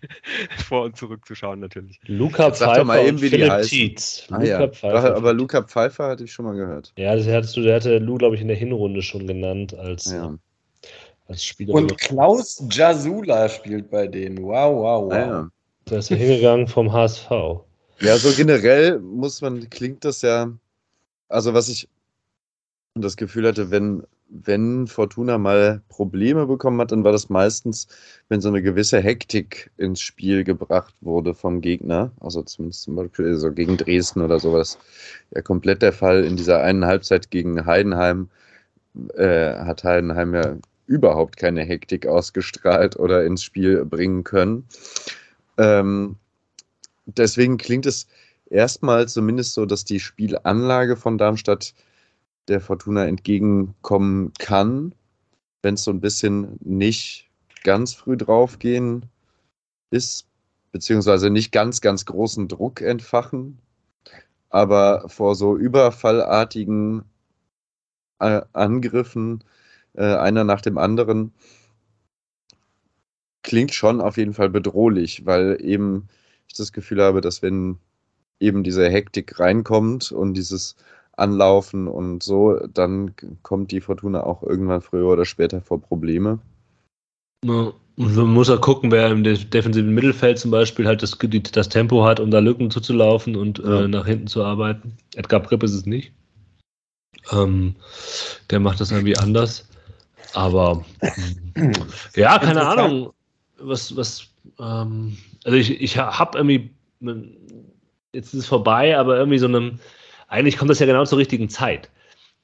vor und zurück zu schauen, natürlich. Luca Sag doch mal eben, wie die heißen. Ah, ja. Pfeiffer. Aber Luca Pfeiffer hatte ich schon mal gehört. Ja, das hattest du, der hatte Lu, glaube ich, in der Hinrunde schon genannt als, ja. als Spieler. Und Klaus Jasula spielt bei denen. Wow, wow, wow. Ah, ja. Der ist ja hingegangen vom HSV. Ja, so generell muss man, klingt das ja, also was ich das Gefühl hatte, wenn, wenn Fortuna mal Probleme bekommen hat, dann war das meistens, wenn so eine gewisse Hektik ins Spiel gebracht wurde vom Gegner. Also zumindest zum Beispiel so gegen Dresden oder sowas. Ja, komplett der Fall. In dieser einen Halbzeit gegen Heidenheim äh, hat Heidenheim ja überhaupt keine Hektik ausgestrahlt oder ins Spiel bringen können. Ähm, deswegen klingt es erstmal zumindest so, dass die Spielanlage von Darmstadt der Fortuna entgegenkommen kann, wenn es so ein bisschen nicht ganz früh draufgehen ist, beziehungsweise nicht ganz, ganz großen Druck entfachen, aber vor so überfallartigen äh, Angriffen, äh, einer nach dem anderen, klingt schon auf jeden Fall bedrohlich, weil eben ich das Gefühl habe, dass wenn eben diese Hektik reinkommt und dieses Anlaufen und so, dann kommt die Fortuna auch irgendwann früher oder später vor Probleme. Ja, und man muss auch gucken, wer im defensiven Mittelfeld zum Beispiel halt das, das Tempo hat, um da Lücken zuzulaufen und äh, ja. äh, nach hinten zu arbeiten. Edgar Pripp ist es nicht. Ähm, der macht das irgendwie anders. Aber ja, keine Ahnung. Was, was, ähm, also ich, ich habe irgendwie, jetzt ist es vorbei, aber irgendwie so einem, eigentlich kommt das ja genau zur richtigen Zeit.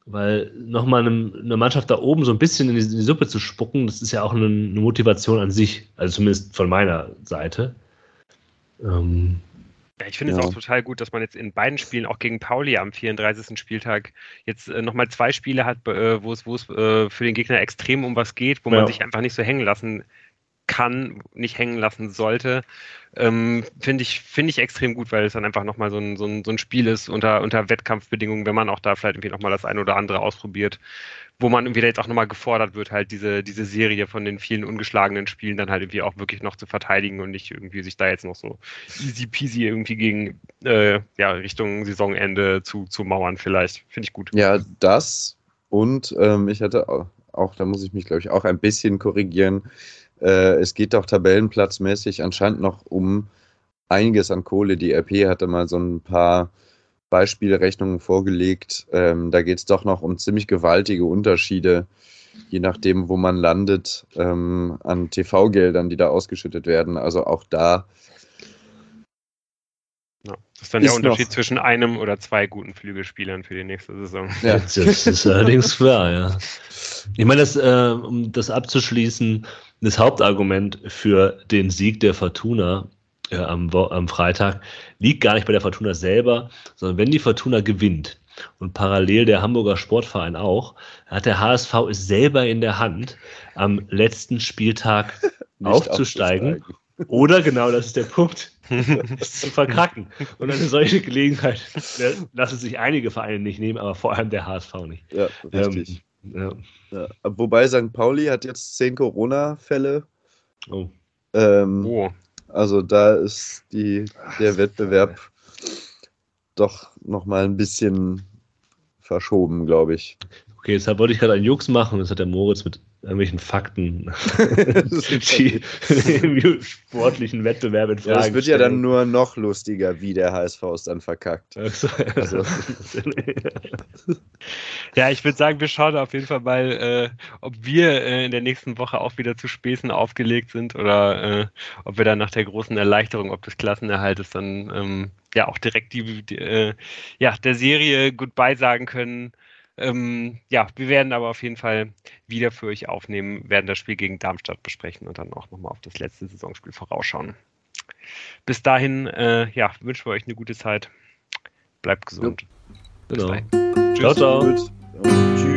Weil nochmal eine, eine Mannschaft da oben so ein bisschen in die, in die, Suppe zu spucken, das ist ja auch eine, eine, Motivation an sich, also zumindest von meiner Seite. Ähm, ja, ich finde ja. es auch total gut, dass man jetzt in beiden Spielen, auch gegen Pauli am 34. Spieltag, jetzt äh, nochmal zwei Spiele hat, äh, wo es, äh, für den Gegner extrem um was geht, wo ja. man sich einfach nicht so hängen lassen kann, nicht hängen lassen sollte, ähm, finde ich, finde ich extrem gut, weil es dann einfach nochmal so ein, so, ein, so ein Spiel ist unter, unter Wettkampfbedingungen, wenn man auch da vielleicht irgendwie nochmal das eine oder andere ausprobiert, wo man irgendwie jetzt auch nochmal gefordert wird, halt diese, diese Serie von den vielen ungeschlagenen Spielen dann halt irgendwie auch wirklich noch zu verteidigen und nicht irgendwie sich da jetzt noch so easy peasy irgendwie gegen, äh, ja, Richtung Saisonende zu, zu mauern vielleicht. Finde ich gut. Ja, das und ähm, ich hatte auch, auch, da muss ich mich glaube ich auch ein bisschen korrigieren, äh, es geht doch tabellenplatzmäßig anscheinend noch um einiges an Kohle. Die RP hatte mal so ein paar Beispielrechnungen vorgelegt. Ähm, da geht es doch noch um ziemlich gewaltige Unterschiede, je nachdem, wo man landet, ähm, an TV-Geldern, die da ausgeschüttet werden. Also auch da. Ja, das ist dann ist der Unterschied zwischen einem oder zwei guten Flügelspielern für die nächste Saison. Ja, das ist allerdings klar, ja. Ich meine, das, äh, um das abzuschließen, das Hauptargument für den Sieg der Fortuna äh, am, am Freitag liegt gar nicht bei der Fortuna selber, sondern wenn die Fortuna gewinnt und parallel der Hamburger Sportverein auch, hat der HSV es selber in der Hand, am letzten Spieltag aufzusteigen. aufzusteigen. Oder genau, das ist der Punkt, es zu verkacken. Und eine solche Gelegenheit lassen sich einige Vereine nicht nehmen, aber vor allem der HSV nicht. Ja, richtig. Ähm, ja. ja. Wobei St. Pauli hat jetzt zehn Corona-Fälle. Oh. Ähm, oh. Also da ist die, der Wettbewerb doch nochmal ein bisschen verschoben, glaube ich. Okay, deshalb wollte ich gerade einen Jux machen. Das hat der Moritz mit irgendwelchen Fakten, die im sportlichen Wettbewerb in Frage ja, Das wird stellen. ja dann nur noch lustiger, wie der HSV es dann verkackt. Also, ja, ich würde sagen, wir schauen auf jeden Fall mal, äh, ob wir äh, in der nächsten Woche auch wieder zu Späßen aufgelegt sind oder äh, ob wir dann nach der großen Erleichterung, ob des Klassenerhaltes dann ähm, ja auch direkt die, die äh, ja, der Serie Goodbye sagen können ähm, ja, wir werden aber auf jeden Fall wieder für euch aufnehmen, werden das Spiel gegen Darmstadt besprechen und dann auch nochmal auf das letzte Saisonspiel vorausschauen. Bis dahin, äh, ja, wünschen wir euch eine gute Zeit. Bleibt gesund. Ja. Genau. Ciao, ciao.